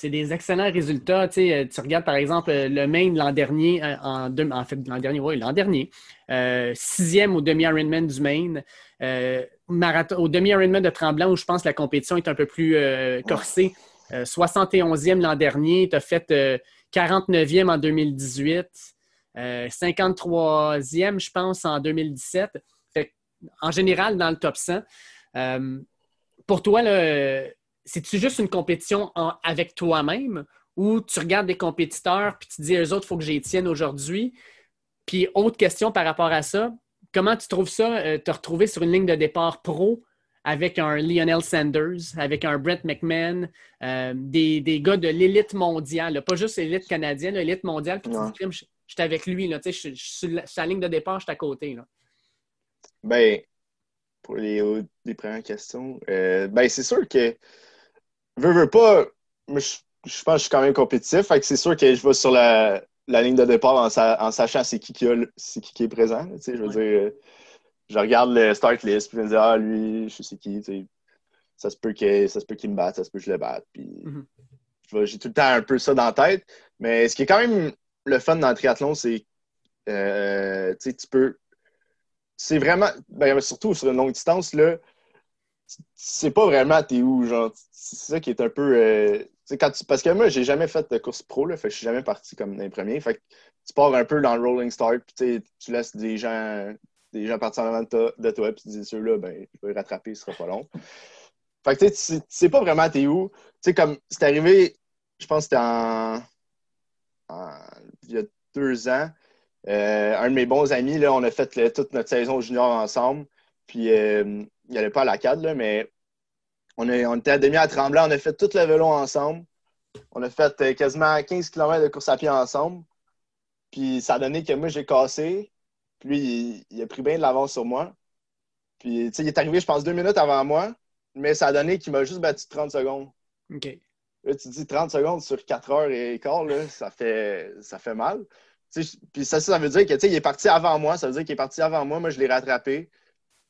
Speaker 1: c'est des excellents résultats. Tu, euh, regardes par exemple euh, le Maine l'an dernier, euh, en, en, fait l'an dernier, oui, l'an dernier, sixième au demi-Ironman du Maine, au demi-Ironman de Tremblant où je pense que la compétition est un peu plus corsée. 71e l'an dernier, tu as fait 49e en 2018, 53e, je pense, en 2017. en général, dans le top 100. pour toi, là, c'est-tu juste une compétition avec toi-même ou tu regardes des compétiteurs puis tu te dis, eux autres, il faut que j'y tienne aujourd'hui? Puis, autre question par rapport à ça, comment tu trouves ça, euh, te retrouver sur une ligne de départ pro avec un Lionel Sanders, avec un Brett McMahon, euh, des, gars de l'élite mondiale, pas juste l'élite canadienne, l'élite mondiale, puis tu dis, je, suis avec lui, là, je, suis sur la, ligne de départ, je suis à côté. Là.
Speaker 2: Ben, pour les, les premières questions, euh, ben, c'est sûr que veux, veux pas, je, pense que je suis quand même compétitif. Fait que c'est sûr que je vais sur la, ligne de départ en, sachant c'est qui qui, qui, est présent. je veux dire, je regarde le start list, puis je me dis, ah, lui, je sais qui, ça se peut qu'il me batte, ça se peut que je le batte. Puis mm-hmm. j'ai tout le temps un peu ça dans la tête. Mais ce qui est quand même le fun dans le triathlon, c'est euh, tu peux. C'est vraiment, ben, surtout sur une longue distance, là, c'est pas vraiment t'es où, genre. C'est ça qui est un peu. Euh, quand parce que moi, j'ai jamais fait de course pro, là, fait je suis jamais parti comme dans les premiers. Fait que tu pars un peu dans le rolling start, puis tu laisses des gens, des gens partir en avant de toi, puis tu dis ceux-là, ben, je vais les rattraper, ce sera pas long. Fait que tu sais pas vraiment t'es où. Tu sais, comme c'est arrivé, je pense que c'était en, Il y a deux ans. Euh, un de mes bons amis, là, on a fait toute notre saison junior ensemble. Puis euh, il allait pas à la cadre, là, mais on, on était à demi à Tremblant, on a fait tout le vélo ensemble. On a fait euh, quasiment 15 km de course à pied ensemble. Puis ça a donné que moi, j'ai cassé. Puis lui, il, a pris bien de l'avance sur moi. Puis, tu sais, il est arrivé, je pense, deux minutes avant moi. Mais ça a donné qu'il m'a juste battu 30 secondes.
Speaker 1: OK.
Speaker 2: Là, tu dis 30 secondes sur 4 heures et quart, là, ça, fait, ça fait mal. puis ça, ça veut dire que, il est parti avant moi. Ça veut dire qu'il est parti avant moi. Moi, je l'ai rattrapé.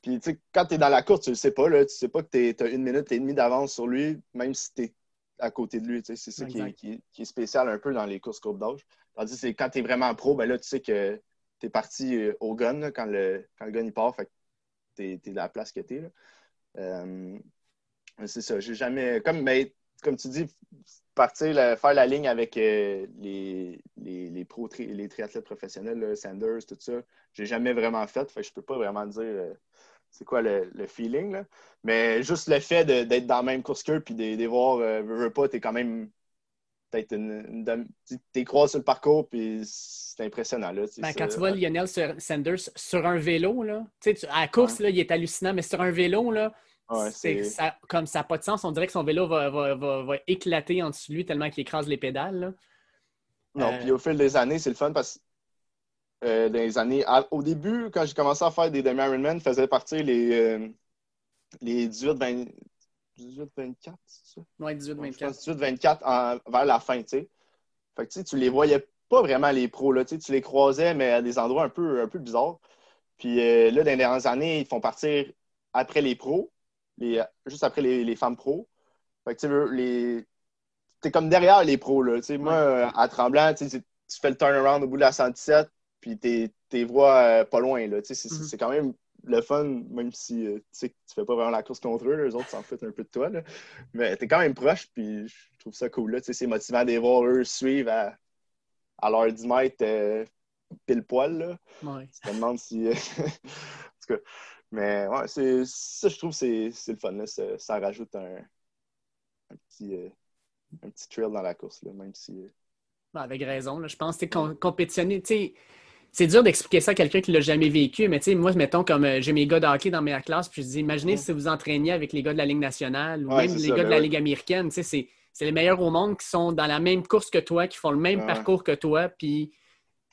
Speaker 2: Puis, tu sais, quand tu es dans la course, tu le sais pas, là, tu sais pas que tu as une minute et demie d'avance sur lui, même si tu es à côté de lui. C'est ça qui est, spécial un peu dans les courses courbe d'âge. Tandis que quand tu es vraiment pro, ben là, tu sais que tu es parti euh, au gun quand, le, quand le gun il part. Fait que tu es, dans la place que tu es. Euh, c'est ça. J'ai jamais. Comme, mais, comme tu dis, partir, faire la ligne avec euh, les, les, les, pros, les triathlètes professionnels, Sanders, tout ça, j'ai jamais vraiment fait. Fait que je peux pas vraiment dire c'est quoi le, feeling. Là? Mais juste le fait d'être dans la même course qu'eux puis de, de voir, euh, veux, pas, t'es quand même peut-être une, t'es crois sur le parcours, puis c'est impressionnant. Là,
Speaker 1: ben, quand tu vois Lionel Sanders sur un vélo, là, à la course, là, il est hallucinant, mais sur un vélo, là, ça, comme ça n'a pas de sens, on dirait que son vélo va, va, va, éclater en dessous de lui tellement qu'il écrase les pédales.
Speaker 2: Non, puis au fil des années, c'est le fun parce que euh, dans les années. au début, quand j'ai commencé à faire des demi-Ironman, je faisais partir les, euh, les 18-24, c'est ça?
Speaker 1: Oui, 18-24.
Speaker 2: 18-24 vers la fin, tu sais. Fait que tu les voyais pas vraiment les pros, là. Tu les croisais, mais à des endroits un peu, un peu bizarres. Puis euh, là, dans les dernières années, ils font partir après les pros, les, juste après les, femmes pros. Fait que tu sais, les. T'es comme derrière les pros, là. Tu sais, moi, à Tremblant, tu fais le turnaround au bout de la 117, puis t'es vois euh, pas loin. Là. Mhm. C'est quand même le fun, même si euh, tu ne fais pas vraiment la course contre eux, les autres s'en foutent un peu de toi. Là. Mais t'es quand même proche, puis je trouve ça cool. C'est motivant de voir eux suivre à, à l'heure 10 mètres euh, pile poil. Là.
Speaker 1: Ouais.
Speaker 2: Tu te demandes si. en tout cas, mais ouais, ça, je trouve c'est le fun. Là. Ça, ça, rajoute un, un petit, un petit trail dans la course, là, même si.
Speaker 1: Ben, avec raison. Là. Je pense que compétitionner. C'est dur d'expliquer ça à quelqu'un qui ne l'a jamais vécu, mais moi, mettons, comme euh, j'ai mes gars de hockey dans ma classe, puis je dis, imaginez si vous entraîniez avec les gars de la Ligue nationale ou même les gars de ben la Ligue américaine. C'est les meilleurs au monde qui sont dans la même course que toi, qui font le même parcours que toi, puis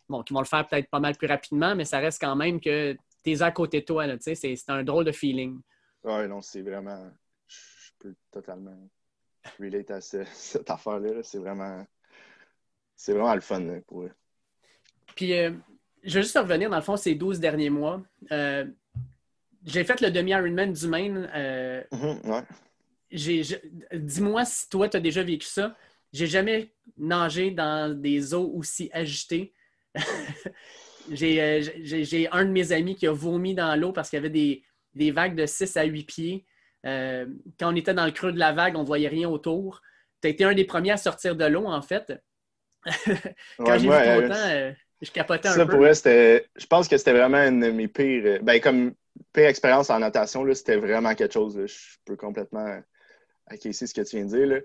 Speaker 1: bon, qui vont le faire peut-être pas mal plus rapidement, mais ça reste quand même que tu es à côté de toi. C'est un drôle de feeling.
Speaker 2: Oui, non, c'est vraiment. Je peux totalement relate à cette affaire-là. C'est vraiment. C'est vraiment le fun pour eux.
Speaker 1: Puis, euh, je vais juste revenir, dans le fond, ces 12 derniers mois. Euh, j'ai fait le demi-Ironman du Maine. Euh,
Speaker 2: mhm,
Speaker 1: dis-moi si toi, tu as déjà vécu ça. J'ai jamais nagé dans des eaux aussi agitées. j'ai un de mes amis qui a vomi dans l'eau parce qu'il y avait des, des, vagues de 6 à 8 pieds. quand on était dans le creux de la vague, on ne voyait rien autour. Tu as été un des premiers à sortir de l'eau, en fait. Quand j'ai vu ton temps, je capotais un
Speaker 2: ça,
Speaker 1: peu.
Speaker 2: Pour je pense que c'était vraiment une de mes pires. Euh, ben, comme pire expérience en natation, c'était vraiment quelque chose. Je peux complètement acquiescer ce que tu viens de dire. Là.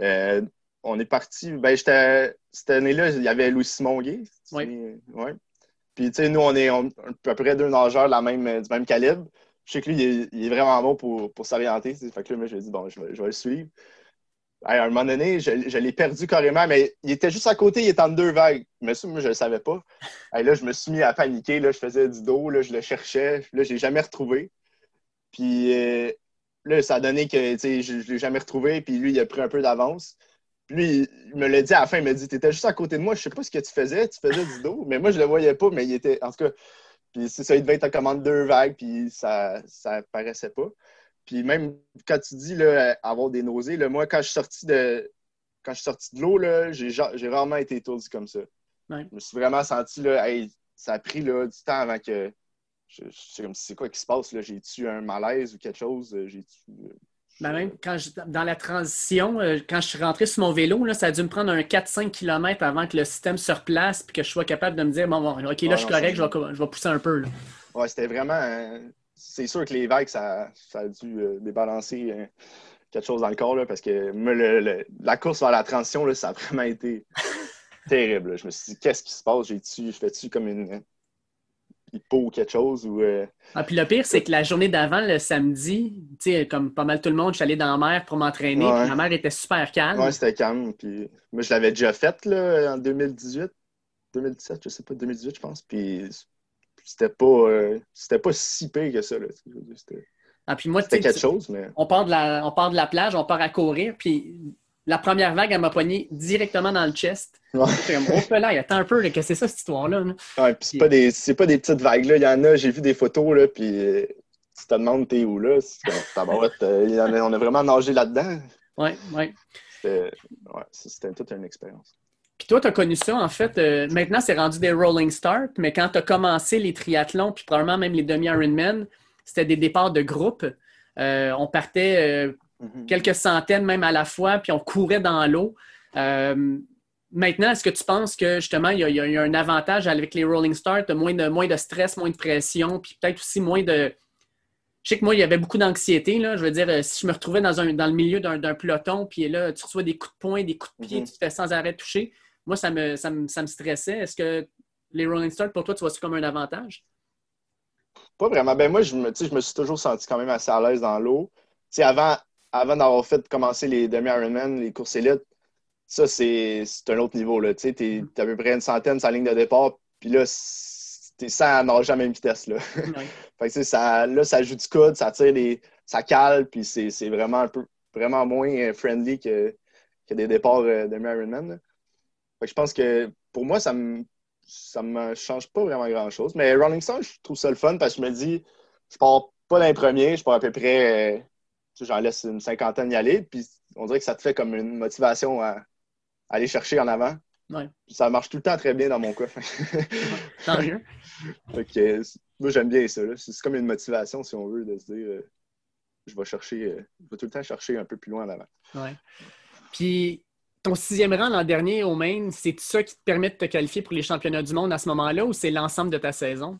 Speaker 2: Euh, on est parti. Ben, cette année-là, il y avait Louis Simon Gay.
Speaker 1: Oui.
Speaker 2: Ouais. Puis, tu sais, nous, on est à peu près deux nageurs la même, du même calibre. Je sais que lui, il est, vraiment bon pour, pour s'orienter. Fait que là, moi, je dit, bon, je vais, je vais le suivre à un moment donné, je, l'ai perdu carrément, mais il était juste à côté, il était en deux vagues. Mais ça, moi, je ne le savais pas. là, je me suis mis à paniquer. Là, je faisais du dos, là, je le cherchais. Là, je l'ai jamais retrouvé. Puis euh, là, ça a donné que je ne l'ai jamais retrouvé. Puis lui, il a pris un peu d'avance. Puis lui, il me l'a dit à la fin, il m'a dit Tu étais juste à côté de moi, je ne sais pas ce que tu faisais, tu faisais du dos. Mais moi, je ne le voyais pas, mais il était. En tout cas, puis ça, devait être en commande deux vagues, puis ça ne paraissait pas. Puis même quand tu dis là, avoir des nausées, là, moi, quand je suis sorti de quand je suis sorti de l'eau, j'ai rarement été étourdi comme ça. Je me suis vraiment senti là, ça a pris là, du temps avant que. Je, sais comme c'est quoi qui se passe. J'ai-tu un malaise ou quelque chose? Euh,
Speaker 1: euh, ben même quand dans la transition, euh, quand je suis rentré sur mon vélo, là, ça a dû me prendre un 4-5 km avant que le système se replace et que je sois capable de me dire bon, bon OK, là, je suis correct, je vais, je vais, pousser un peu. Là.
Speaker 2: Ouais, c'était vraiment c'est sûr que les vagues, ça, a dû euh, débalancer euh, quelque chose dans le corps, parce que la course vers la transition, là, ça a vraiment été terrible. Je me suis dit, qu'est-ce qui se passe? J'ai-tu, je fais-tu comme une hypo ou quelque chose? Ou, euh,
Speaker 1: Ah, puis le pire, c'est que la journée d'avant, le samedi, comme pas mal tout le monde, je suis allé dans la mer pour m'entraîner. La mer était super calme.
Speaker 2: Oui, c'était calme. Puis moi, je l'avais déjà faite là, en 2018, 2017, je sais pas, 2018, je pense. Puis c'était pas, euh, c'était pas si pire que ça. Là.
Speaker 1: Ah, puis moi,
Speaker 2: c'était quelque chose, mais...
Speaker 1: On part, de la, on part de la plage, on part à courir, puis la première vague, elle m'a poigné directement dans le chest. Ouais. comme, oh là, attends un peu, que c'est ça cette histoire-là.
Speaker 2: Ouais, puis c'est pas, des, pas des petites vagues, là. Il y en a, j'ai vu des photos, là, puis euh, tu te demandes t'es où, là. Euh, on a vraiment nagé là-dedans.
Speaker 1: Oui, oui.
Speaker 2: C'était toute une expérience.
Speaker 1: Puis toi, tu as connu ça, en fait. Euh, maintenant, c'est rendu des rolling start, mais quand tu as commencé les triathlons, puis probablement même les demi-Ironman, c'était des départs de groupe. Euh, on partait euh, mhm. quelques centaines même à la fois, puis on courait dans l'eau. maintenant, est-ce que tu penses que justement, il y, a, un avantage avec les rolling start, moins de, moins de stress, moins de pression, puis peut-être aussi moins de, je sais que moi, il y avait beaucoup d'anxiété. Je veux dire, si je me retrouvais dans, un, dans le milieu d'un peloton, puis là, tu reçois des coups de poing, des coups de pied, mhm. tu te fais sans arrêt toucher, moi, ça me, ça me, stressait. Est-ce que les Rolling Stones, pour toi, tu vois ça comme un avantage?
Speaker 2: Pas vraiment. Ben moi, je me, je me suis toujours senti quand même assez à l'aise dans l'eau. Avant, avant d'avoir fait commencer les demi-Ironman, les courses élites, ça, c'est un autre niveau. Tu es, es, à peu près une centaine sur la ligne de départ, puis là, t'es sans nager à la même vitesse. Là. fait que, ça, là, ça joue du coude, ça tire des. ça cale, puis c'est vraiment un peu vraiment moins euh, friendly que, que des départs euh, de Ironman. Fait que je pense que pour moi, ça me ça me change pas vraiment grand chose. Mais Running Stone, je trouve ça le fun parce que je me dis, je pars pas d'un premier, je pars à peu près, euh, j'en laisse une cinquantaine y aller, puis on dirait que ça te fait comme une motivation à, aller chercher en avant. Ça marche tout le temps très bien dans mon cas.
Speaker 1: Tant mieux.
Speaker 2: moi, j'aime bien ça. C'est comme une motivation, si on veut, de se dire euh, je vais chercher, euh, je vais tout le temps chercher un peu plus loin en avant.
Speaker 1: Ouais. Puis, ton sixième rang l'an dernier au Maine, c'est ça qui te permet de te qualifier pour les championnats du monde à ce moment-là ou c'est l'ensemble de ta saison?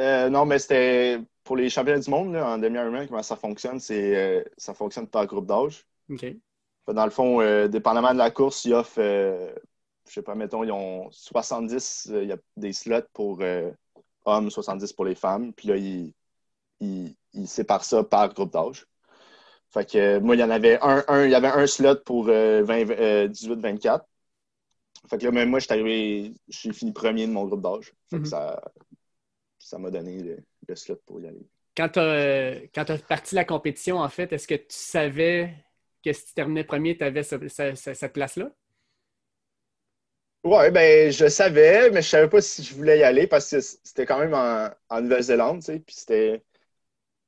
Speaker 2: Euh, non, mais c'était pour les championnats du monde en demi-Ironman, comment ça fonctionne? C'est ça fonctionne par groupe d'âge.
Speaker 1: OK.
Speaker 2: Dans le fond, dépendamment de la course, ils offrent je sais pas, mettons, ils ont 70, euh, il y a des slots pour euh, hommes, 70 pour les femmes. Puis là, ils, ils, séparent ça par groupe d'âge. Fait que euh, moi, il y en avait un, il y avait un slot pour 18-24. Fait que là, même moi, je suis arrivé, j'ai fini premier de mon groupe d'âge. Fait que mhm. ça, ça m'a donné le, slot pour y aller.
Speaker 1: Quand tu as, parti la compétition, en fait, est-ce que tu savais que si tu terminais premier, tu avais cette place-là?
Speaker 2: Oui, ben je savais, mais je savais pas si je voulais y aller parce que c'était quand même en, Nouvelle-Zélande, tu sais, puis c'était,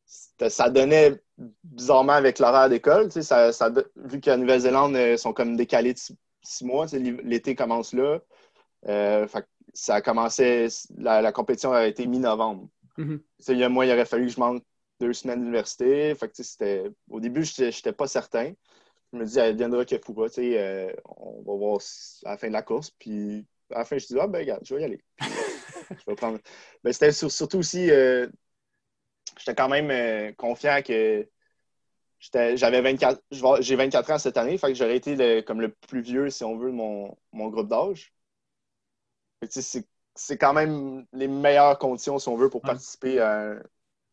Speaker 2: ça donnait bizarrement avec l'horaire d'école, tu sais, ça, ça, vu qu'en Nouvelle-Zélande, ils sont comme décalés de six, mois, l'été commence là, euh, ça a commencé, la, compétition a été mi-novembre. Mm-hmm. Moi, il aurait fallu que je manque deux semaines d'université, que, au début, je n'étais pas certain je me dis, elle viendra que pourra, tu sais, euh, on va voir à la fin de la course. Puis à la fin, je dis, ah ben regarde, je vais y aller. je vais prendre. Ben, c'était surtout aussi, euh, j'étais quand même euh, confiant que j'avais 24, j'ai 24 ans cette année, fait que j'aurais été comme le plus vieux, si on veut, de mon, mon groupe d'âge. C'est quand même les meilleures conditions, si on veut, pour participer à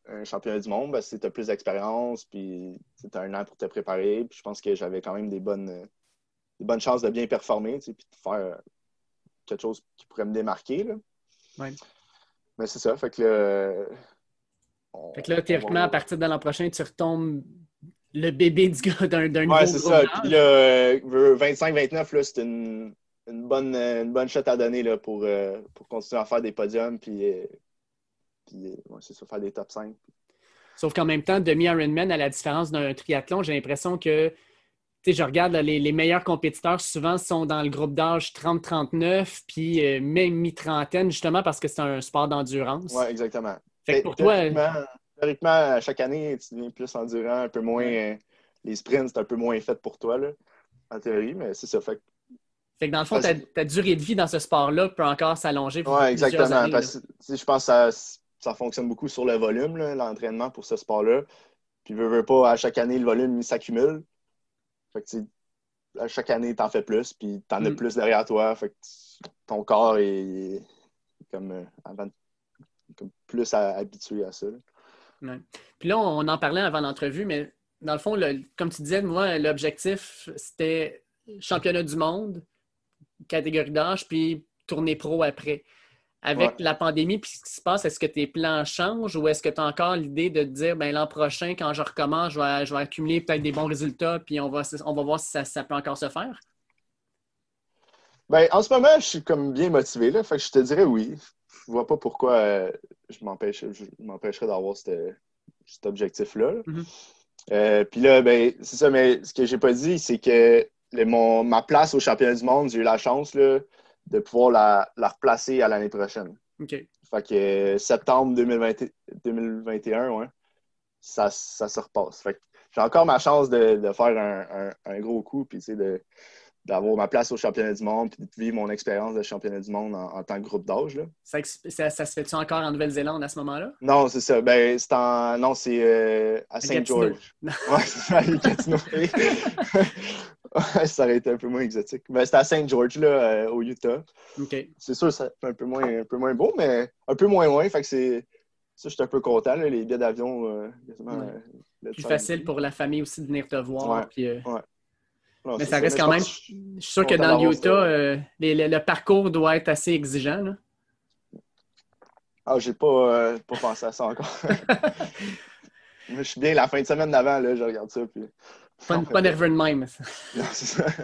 Speaker 2: un championnat du monde, parce que tu as plus d'expérience, puis tu as un an pour te préparer. Puis je pense que j'avais quand même des bonnes, des bonnes chances de bien performer, puis de faire quelque chose qui pourrait me démarquer. Là. Mais c'est ça, fait que
Speaker 1: fait que là, théoriquement, à partir de l'an prochain, tu retombes le bébé du gars d'un nouveau
Speaker 2: Ouais, c'est ça. Puis là, 25-29, euh, c'est une, une, bonne, une bonne shot à donner là, pour, euh, pour continuer à faire des podiums puis euh, puis, c'est ça, faire des top 5.
Speaker 1: Sauf qu'en même temps, demi-Ironman, à la différence d'un triathlon, j'ai l'impression que, tu sais, je regarde les, meilleurs compétiteurs, souvent sont dans le groupe d'âge 30-39, puis euh, même mi-trentaine, justement parce que c'est un sport d'endurance.
Speaker 2: Oui, exactement.
Speaker 1: Fait que pour toi.
Speaker 2: Théoriquement, chaque année, tu deviens plus endurant, un peu moins. Euh, les sprints, c'est un peu moins fait pour toi, là, en théorie, mais c'est ça. Fait
Speaker 1: fait que dans le fond, ta, durée de vie dans ce sport-là peut encore s'allonger.
Speaker 2: Oui, exactement. parce je pense que ça, ça fonctionne beaucoup sur le volume, l'entraînement pour ce sport-là. Puis, veux, veux pas, à chaque année, le volume s'accumule. Fait que, à chaque année, t'en fais plus, puis t'en as mm. plus derrière toi. Fait que ton corps est, comme, euh, comme plus habitué à ça.
Speaker 1: Puis là, on en parlait avant l'entrevue, mais dans le fond, comme tu disais, moi, l'objectif, c'était championnat du monde, catégorie d'âge, puis tournée pro après avec la pandémie puis ce qui se passe, est-ce que tes plans changent ou est-ce que tu as encore l'idée de te dire ben, l'an prochain, quand je recommence, je vais, je vais accumuler peut-être des bons résultats puis on va, on va voir si ça, peut encore se faire?
Speaker 2: Ben, en ce moment, je suis comme bien motivé. Là, fait que je te dirais oui. Je vois pas pourquoi euh, je m'empêcherais d'avoir cet objectif-là. Mm-hmm. Euh, puis là, ben, c'est ça, mais ce que j'ai pas dit, c'est que mon, ma place au championnat du monde, j'ai eu la chance là, de pouvoir la, la replacer à l'année prochaine.
Speaker 1: OK.
Speaker 2: Fait que euh, septembre 2021, ouais, ça, ça se repasse. Fait que j'ai encore ma chance de, de faire un, un, gros coup, puis de, d'avoir ma place au championnat du monde puis de vivre mon expérience de championnat du monde en, tant que groupe d'âge.
Speaker 1: Ça, ça, se fait-tu encore en Nouvelle-Zélande à ce moment-là?
Speaker 2: Non, c'est ça. Ben, c'est en... Non, c'est euh, à Saint George. ouais, c'est ça, ça aurait été un peu moins exotique. Ben, c'était à Saint George, là, euh, au Utah. C'est sûr, ça fait un peu moins, un peu moins beau, mais un peu moins loin. Fait que c'est. Ça, je suis un peu content. les billets d'avion. Euh,
Speaker 1: Plus facile pour la famille aussi de venir te voir. Puis, mais ça reste quand même. Je suis sûr que dans l'Utah, euh, le parcours doit être assez exigeant. Là.
Speaker 2: Ah, j'ai pas, euh, pas pensé à ça encore. je suis bien la fin de semaine d'avant, là, je regarde ça. Puis...
Speaker 1: Pas, pas nerveux de même. non, c'est ça.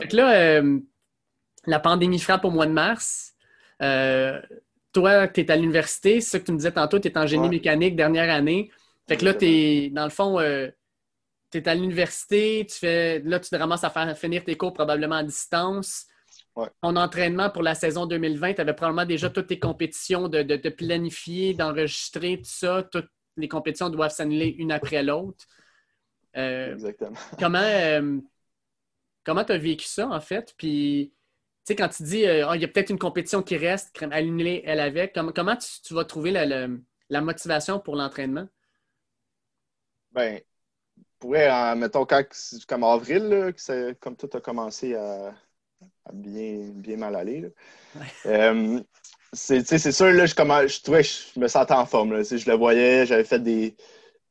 Speaker 1: Fait que là, euh, la pandémie frappe au mois de mars. toi, tu es à l'université, c'est ça que tu me disais tantôt, tu es en génie mécanique dernière année. Fait que là, tu es, dans le fond, tu es à l'université, tu fais, là, tu te ramasses à faire finir tes cours probablement à distance. Ton entraînement pour la saison 2020, tu avais probablement déjà toutes tes compétitions de, de, planifier, d'enregistrer, tout ça. Toutes les compétitions doivent s'annuler une après l'autre.
Speaker 2: Euh, Exactement.
Speaker 1: Comment euh, comment tu as vécu ça, en fait? Puis, tu sais, quand tu dis, euh, ah, il y a peut-être une compétition qui reste, annulée elle avec, comment, comment tu, vas trouver la, la motivation pour l'entraînement?
Speaker 2: Ben, pourrais, mettons, quand, comme avril, que comme tout a commencé à, bien, bien mal aller. Euh, c'est sûr, là, je, je trouvais que je me sentais en forme. Là, je le voyais, j'avais fait des,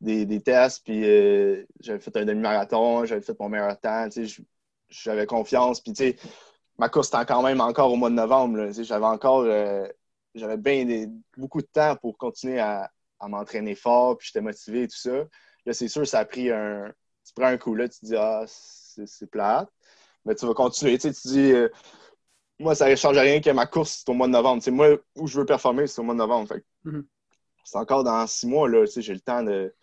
Speaker 2: des, tests, puis euh, j'avais fait un demi-marathon, j'avais fait mon meilleur temps. J'avais confiance. Puis, ma course était quand même encore au mois de novembre. J'avais encore euh, j'avais bien beaucoup de temps pour continuer à, à m'entraîner fort, puis j'étais motivé et tout ça. Là, c'est sûr, ça a pris un. Tu prends un coup, là, tu te dis, ah, c'est plate. Mais tu vas continuer. Tu, sais, tu dis, euh, moi, ça ne change rien que ma course, c'est au mois de novembre. Tu sais, moi, où je veux performer, c'est au mois de novembre. Fait, mm-hmm. C'est encore dans six mois, là. Tu sais, j'ai le temps de.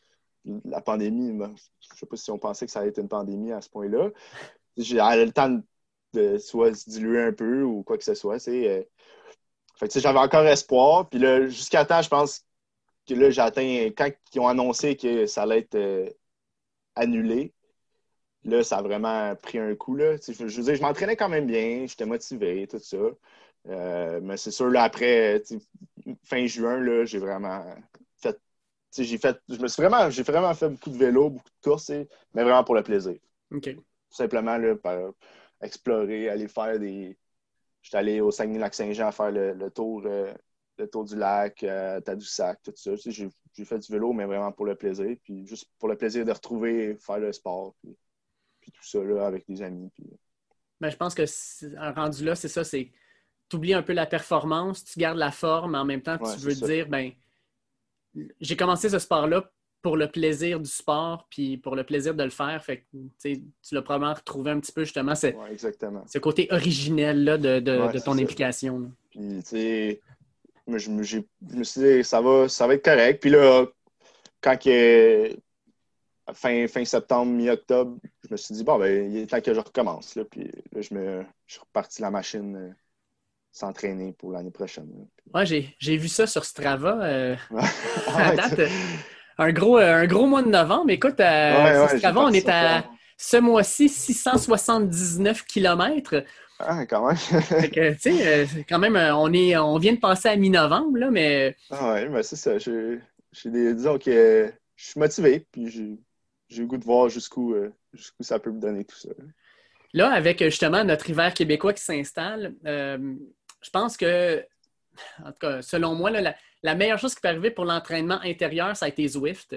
Speaker 2: La pandémie, je ne sais pas si on pensait que ça allait être une pandémie à ce point-là. J'ai le temps de, soit se diluer un peu ou quoi que ce soit. Euh. Fait que, j'avais encore espoir. Puis là, jusqu'à temps, je pense que là, j'atteins. Quand ils ont annoncé que ça allait être euh, annulé, là, ça a vraiment pris un coup. Là. Je, je veux dire, je m'entraînais quand même bien, j'étais motivé, tout ça. Euh, mais c'est sûr, là, après, fin juin, j'ai vraiment fait. J'ai fait. Je me suis vraiment. J'ai vraiment fait beaucoup de vélo, beaucoup de courses, mais vraiment pour le plaisir.
Speaker 1: OK.
Speaker 2: Tout simplement là, par explorer, aller faire des. J'étais allé au Saguenay-Lac-Saint-Jean faire le, tour euh, le tour du lac, euh, Tadoussac, tout ça. j'ai, fait du vélo, mais vraiment pour le plaisir. Puis juste pour le plaisir de retrouver, faire le sport. Puis, tout ça là, avec des amis. Puis...
Speaker 1: Ben, je pense que rendu là, c'est ça, c'est tu oublies un peu la performance, tu gardes la forme, mais en même temps, tu veux dire, ben, j'ai commencé ce sport-là pour le plaisir du sport, puis pour le plaisir de le faire. Fait tu l'as probablement retrouvé un petit peu justement ce, ce côté originel là, de, de, ton implication.
Speaker 2: Puis, tu sais, je, me suis dit, ça va, ça va être correct. Puis là, quand fin, fin septembre, mi-octobre, je me suis dit, bon, ben, il est temps que je recommence. Là. Puis là, je, me, je suis reparti la machine euh, s'entraîner pour l'année prochaine.
Speaker 1: Ouais, j'ai vu ça sur Strava. Euh, à date, un, gros, un gros mois de novembre. Écoute, euh, sur Strava, on est à ce mois-ci 679 km.
Speaker 2: Ah, quand même.
Speaker 1: tu sais, euh, quand même, euh, on, est, on vient de passer à mi-novembre, là, mais.
Speaker 2: Ah ouais, mais c'est ça. Je, disons que je suis motivé, puis j'ai le goût de voir jusqu'où euh, jusqu'où ça peut me donner tout ça.
Speaker 1: Là, avec justement notre hiver québécois qui s'installe, je pense que, en tout cas, selon moi, la, meilleure chose qui peut arriver pour l'entraînement intérieur, ça a été Zwift.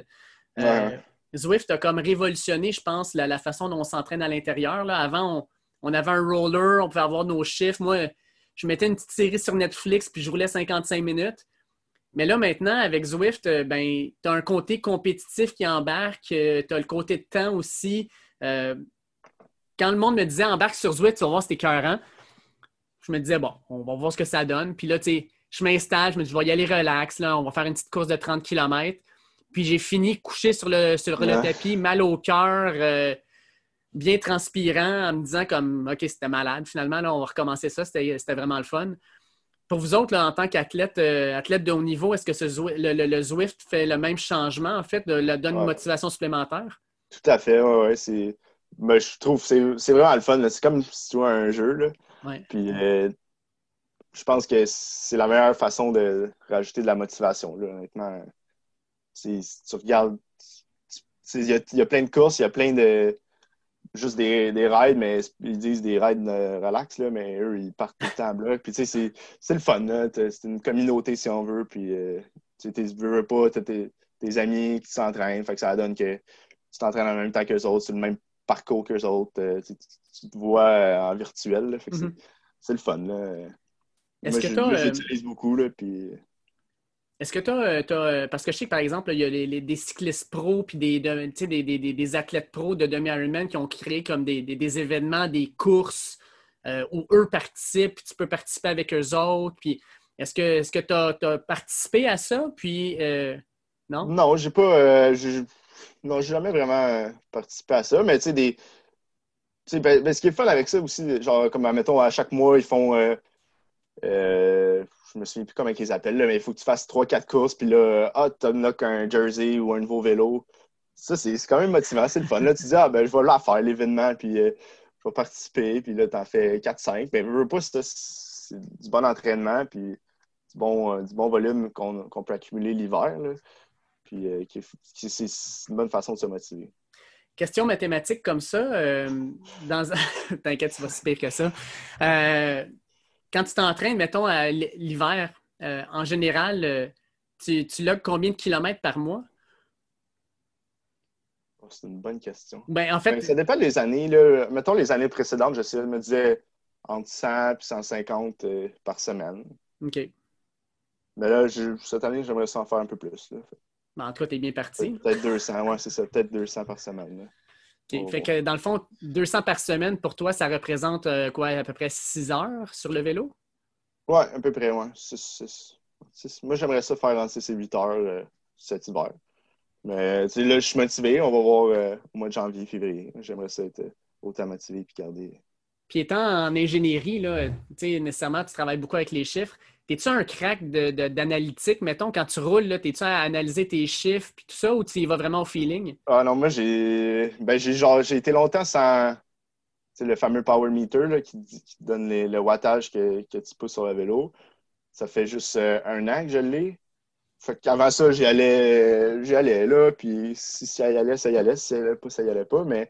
Speaker 1: Zwift a comme révolutionné, je pense, la, la façon dont on s'entraîne à l'intérieur. Avant, on, on avait un roller, on pouvait avoir nos chiffres. Moi, je mettais une petite série sur Netflix puis je roulais 55 minutes. Mais là, maintenant, avec Zwift, euh, ben, tu as un côté compétitif qui embarque, euh, tu as le côté de temps aussi. Euh, quand le monde me disait embarque sur Zwift, tu vas voir, c'était écœurant. Je me disais, bon, on va voir ce que ça donne. Puis là, tu sais, je m'installe, je me dis, je vais y aller relax, là, on va faire une petite course de 30 km. Puis j'ai fini couché sur le, sur le tapis, mal au cœur bien transpirant en me disant comme OK, c'était malade. Finalement, là, on va recommencer ça. C'était vraiment le fun. Pour vous autres, en tant qu'athlète euh, athlète de haut niveau, est-ce que ce, le, le, Zwift fait le même changement, en fait, de, donne une motivation supplémentaire?
Speaker 2: Tout à fait, oui. Ouais, mais je trouve que c'est vraiment le fun. C'est comme si tu jouais un jeu. Là. Puis euh, je pense que c'est la meilleure façon de rajouter de la motivation. Là, honnêtement. Si tu regardes, il y, a plein de courses, il y a plein de. Juste des, des rides, mais ils disent des rides relax, là, mais eux, ils partent tout le temps bloc. Puis tu sais, c'est le fun. C'est une communauté, si on veut. Puis euh, tu veux pas, tu tes, tes amis qui s'entraînent. Fait que ça donne que tu t'entraînes en même temps qu'eux autres, c'est le même parcours qu'eux autres. Euh, tu, te vois euh, en virtuel. Mm-hmm. c'est le fun. Est-ce que tu j'utilise beaucoup. Là, puis...
Speaker 1: Est-ce que tu as, Parce que je sais que, par exemple, il y a les, des cyclistes pros puis des, des, des, athlètes pros de demi-Ironman qui ont créé comme des, événements, des courses euh, où eux participent, puis tu peux participer avec eux autres. Puis est-ce que tu as, participé à ça? Puis non?
Speaker 2: Non, j'ai pas. Non, j'ai jamais vraiment participé à ça, mais tu sais, des. Ben, ben, ce qui est fun avec ça aussi, genre, comme, mettons, à chaque mois, ils font. Euh, euh, je me souviens plus comment ils appellent, là, mais il faut que tu fasses 3-4 courses, puis là, ah, unlock un jersey ou un nouveau vélo. Ça, c'est quand même motivant, c'est le fun. Là, tu dis, ah, ben, je vais là faire l'événement, puis euh, je vais participer, puis là, tu en fais 4-5. Mais je veux pas, c'est du bon entraînement, puis du bon, du bon volume qu'on peut accumuler l'hiver. Puis euh, c'est une bonne façon de se motiver.
Speaker 1: Question mathématique comme ça, euh, dans... t'inquiète, tu vas si pire que ça. Euh, quand tu t'entraînes, mettons, à l'hiver, en général, tu, tu logs combien de kilomètres par mois?
Speaker 2: Oh, c'est une bonne question.
Speaker 1: Ben, en fait...
Speaker 2: Ben, ça dépend des années. Là. Mettons les années précédentes, je, me disais entre 100 et 150 par semaine.
Speaker 1: OK.
Speaker 2: Mais là, cette année, j'aimerais s'en faire un peu plus. Là.
Speaker 1: Ben, en tout cas, tu es bien parti.
Speaker 2: Peut-être 200, ouais, c'est ça. Peut-être 200 par semaine.
Speaker 1: Fait que dans le fond, 200 par semaine, pour toi, ça représente euh, quoi, à peu près 6 heures sur le vélo?
Speaker 2: Oui, à peu près, oui. Moi, j'aimerais ça faire entre 6 et 8 heures euh, cet hiver. Mais là, je suis motivé. On va voir euh, au mois de janvier, février. J'aimerais ça être autant motivé et garder.
Speaker 1: Puis étant en ingénierie, là, nécessairement, tu travailles beaucoup avec les chiffres. T'es-tu un crack d'analytique, mettons, quand tu roules, t'es-tu à analyser tes chiffres puis tout ça ou tu y vas vraiment au feeling?
Speaker 2: Ah non, moi j'ai ben, j'ai été longtemps sans le fameux power meter là, qui, donne le wattage que, que, tu pousses sur le vélo. Ça fait juste euh, un an que je l'ai. Fait qu'avant ça, j'y allais, j'y allais là, puis si ça y allait, ça y allait. Si ça y allait pas, ça y allait pas. Mais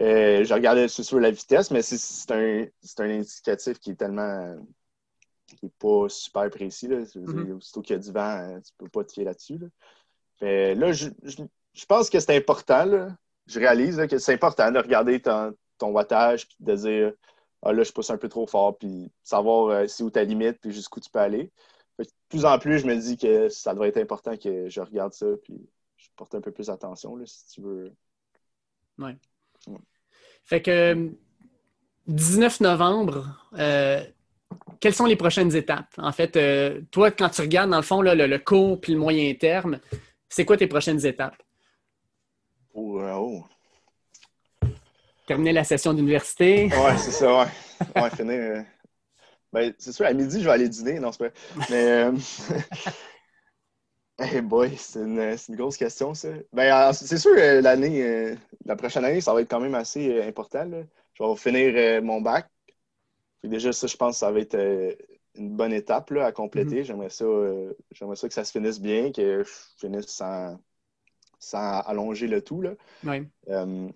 Speaker 2: euh, je regardais sur la vitesse, mais c'est un, un indicatif qui est tellement qui n'est pas super précis. Là. Je veux dire, mm-hmm. aussitôt qu'il y a du vent, hein, tu ne peux pas tirer là-dessus. Là. là, je, je, pense que c'est important. Là. Je réalise que c'est important de regarder ton, ton wattage et de dire ah, là, je pousse un peu trop fort, puis savoir euh, si où ta limite, puis jusqu'où tu peux aller. de plus en plus, je me dis que ça devrait être important que je regarde ça, puis je porte un peu plus attention, là, si tu veux.
Speaker 1: Oui. Fait que 19 novembre, euh, quelles sont les prochaines étapes? En fait, euh, toi, quand tu regardes, dans le fond, le, court puis le moyen terme, c'est quoi tes prochaines étapes?
Speaker 2: Oh.
Speaker 1: Terminer la session d'université.
Speaker 2: Ouais, c'est ça, ouais. ouais finir. Euh, ben, c'est sûr, à midi, je vais aller dîner. Non, c'est pas. Mais. Hey boy, c'est une, grosse question, ça. Ben, c'est sûr, l'année, la prochaine année, ça va être quand même assez important. Je vais finir mon bac déjà, ça, je pense que ça va être euh, une bonne étape là, à compléter. Mhm. J'aimerais ça, euh, ça que ça se finisse bien, que je finisse sans, sans allonger le tout. Là. Euh,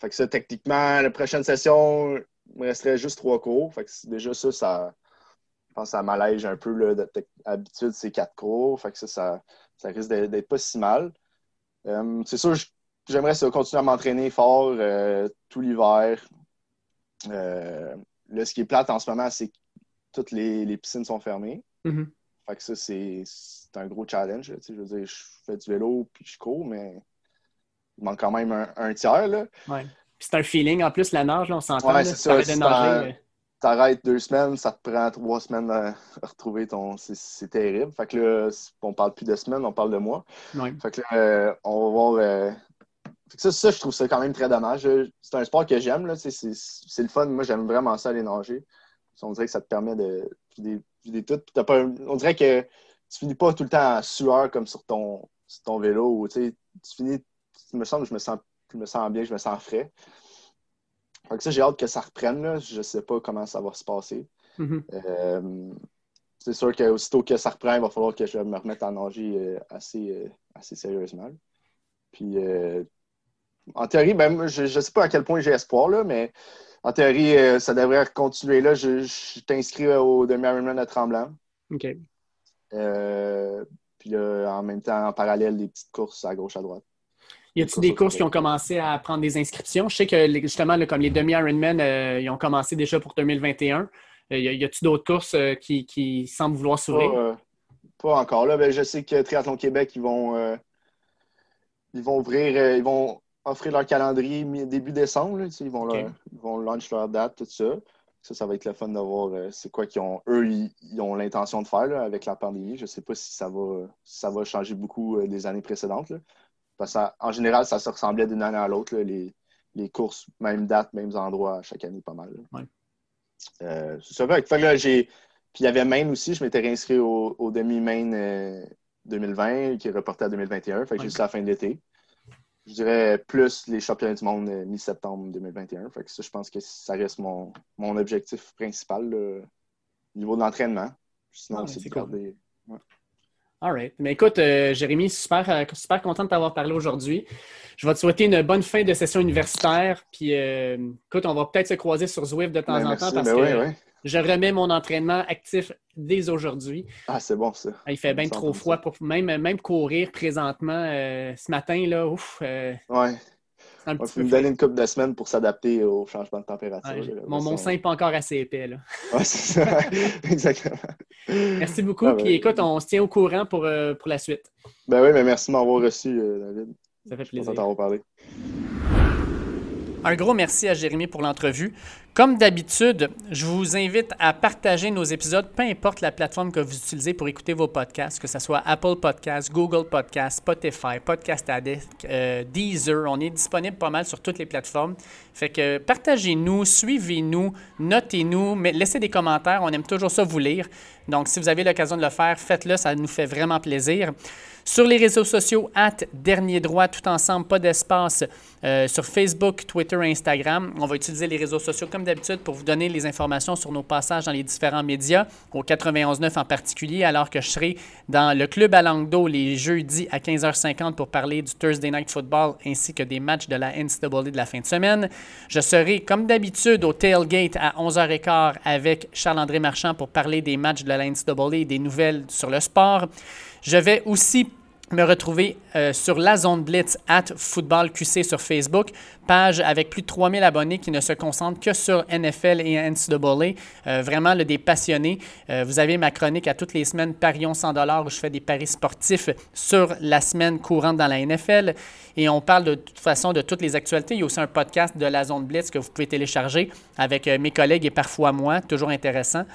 Speaker 2: fait que ça, techniquement, la prochaine session, il me resterait juste trois cours. Fait que déjà, ça, ça, je pense que ça m'allège un peu. Là, d'habitude, c'est quatre cours. Fait que ça, ça, risque d'être pas si mal. c'est sûr, j'aimerais ça continuer à m'entraîner fort tout l'hiver. Là, ce qui est plate en ce moment, c'est que toutes les, piscines sont fermées.
Speaker 1: Mm-hmm.
Speaker 2: Fait que ça, c'est un gros challenge. je veux dire, je fais du vélo puis je cours, mais il manque quand même un, tiers. Là.
Speaker 1: Ouais. c'est un feeling. En plus, la nage, on s'entend.
Speaker 2: Ouais, c'est ça. Si t'arrêtes deux semaines, ça te prend trois semaines à, retrouver ton. C'est terrible. Fait que là, on parle plus de semaines, on parle de mois. Fait que là, euh, on va voir euh, ça, ça, je trouve ça quand même très dommage. C'est un sport que j'aime. C'est le fun. Moi, j'aime vraiment ça aller nager. On dirait que ça te permet de vider, tout. on dirait que tu finis pas tout le temps en sueur comme sur ton, ton vélo. tu finis, il me semble que je me sens, je me sens bien, je me sens frais. Fait que ça, j'ai hâte que ça reprenne. Là. Je ne sais pas comment ça va se passer.
Speaker 1: Mm-hmm.
Speaker 2: Euh, c'est sûr qu'aussitôt que ça reprend, il va falloir que je me remette à nager euh, assez, euh, assez sérieusement. Puis, en théorie, ben, je ne sais pas à quel point j'ai espoir, là, mais en théorie, ça devrait continuer. Là, je, je t'inscris au demi-Ironman de Tremblant.
Speaker 1: OK.
Speaker 2: puis là, en même temps, en parallèle, des petites courses à gauche, à droite.
Speaker 1: Y a-t-il des courses qui ont commencé à prendre des inscriptions? Je sais que justement, comme les demi-Ironman, ils ont commencé déjà pour 2021. Euh, y a-t-il d'autres courses euh, qui, semblent vouloir s'ouvrir?
Speaker 2: Euh, pas, encore. Là. Ben, je sais que Triathlon Québec, ils vont, ils vont ouvrir, ils vont offrir leur calendrier début décembre. ils, vont leur, vont launch leur date, tout ça. Ça, ça va être le fun de voir c'est quoi qu'ils ont, eux, ils, ont l'intention de faire avec la pandémie. Je ne sais pas si ça va, ça va changer beaucoup des années précédentes. Parce qu'en général, ça se ressemblait d'une année à l'autre, les, les, courses, même date, mêmes endroits, chaque année, pas mal. Euh, c'est ça. Fait, là, j'ai. Puis il y avait Maine aussi, je m'étais réinscrit au, demi-Maine 2020, euh, qui est reporté à 2021. Fait que juste la fin de l'été. Je dirais plus les championnats du monde euh, mi-septembre 2021. Fait que ça, je pense que ça reste mon, mon objectif principal au niveau de l'entraînement. Sinon, ah, c'est de garder.
Speaker 1: All right. Mais écoute, euh, Jérémy, super, euh, super content de t'avoir parlé aujourd'hui. Je vais te souhaiter une bonne fin de session universitaire. Puis, euh, écoute, on va peut-être se croiser sur Zwift de temps ben, en temps parce ben que je remets mon entraînement actif dès aujourd'hui.
Speaker 2: Ah, c'est bon ça.
Speaker 1: Il fait bien trop froid pour même, même courir présentement. ce matin, là, ouf.
Speaker 2: ouais. Il faut me donner une couple de semaines pour s'adapter au changement de température.
Speaker 1: mon, mon sein n'est pas encore assez épais. Là.
Speaker 2: Ouais, c'est ça. Exactement.
Speaker 1: Merci beaucoup. Ah, Puis ben, écoute, on se tient au courant pour, euh, pour la suite.
Speaker 2: Ben oui, mais merci de m'avoir reçu, euh, David.
Speaker 1: Ça fait plaisir.
Speaker 2: t'avoir parlé.
Speaker 1: Un gros merci à Jérémy pour l'entrevue. Comme d'habitude, je vous invite à partager nos épisodes, peu importe la plateforme que vous utilisez pour écouter vos podcasts, que ce soit Apple Podcasts, Google Podcasts, Spotify, Podcast Addict, euh, Deezer. On est disponible pas mal sur toutes les plateformes. Fait que partagez-nous, suivez-nous, notez-nous, laissez des commentaires. On aime toujours ça vous lire. Donc, si vous avez l'occasion de le faire, faites-le. Ça nous fait vraiment plaisir. Sur les réseaux sociaux, at Dernier Droit, tout ensemble, pas d'espace. Euh, sur Facebook, Twitter, Instagram. On va utiliser les réseaux sociaux comme d'habitude pour vous donner les informations sur nos passages dans les différents médias, au 91.9 en particulier, alors que je serai dans le club à Langdo les jeudis à 15h50 pour parler du Thursday Night Football ainsi que des matchs de la NCAA de la fin de semaine. Je serai comme d'habitude au Tailgate à 11h15 avec Charles-André Marchand pour parler des matchs de la NCAA et des nouvelles sur le sport. Je vais aussi me retrouver euh, sur la zone Blitz at Football QC sur Facebook, page avec plus de 3000 abonnés qui ne se concentrent que sur NFL et NCAA. Euh, vraiment le des passionnés. Euh, vous avez ma chronique à toutes les semaines, Parions 100 où je fais des paris sportifs sur la semaine courante dans la NFL. Et on parle de toute façon de toutes les actualités. Il y a aussi un podcast de la zone Blitz que vous pouvez télécharger avec mes collègues et parfois moi, toujours intéressant.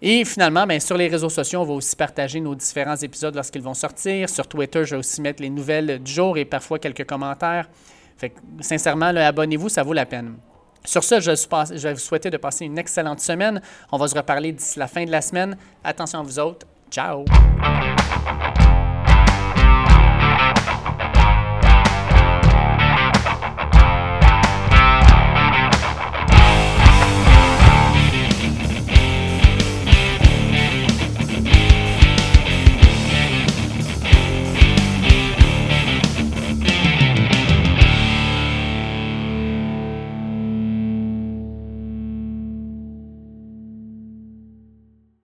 Speaker 1: Et finalement, bien, sur les réseaux sociaux, on va aussi partager nos différents épisodes lorsqu'ils vont sortir. Sur Twitter, je vais aussi mettre les nouvelles du jour et parfois quelques commentaires. Fait sincèrement, abonnez-vous, ça vaut la peine. Sur ce, je vais vous souhaiter de passer une excellente semaine. On va se reparler d'ici la fin de la semaine. Attention à vous autres. Ciao!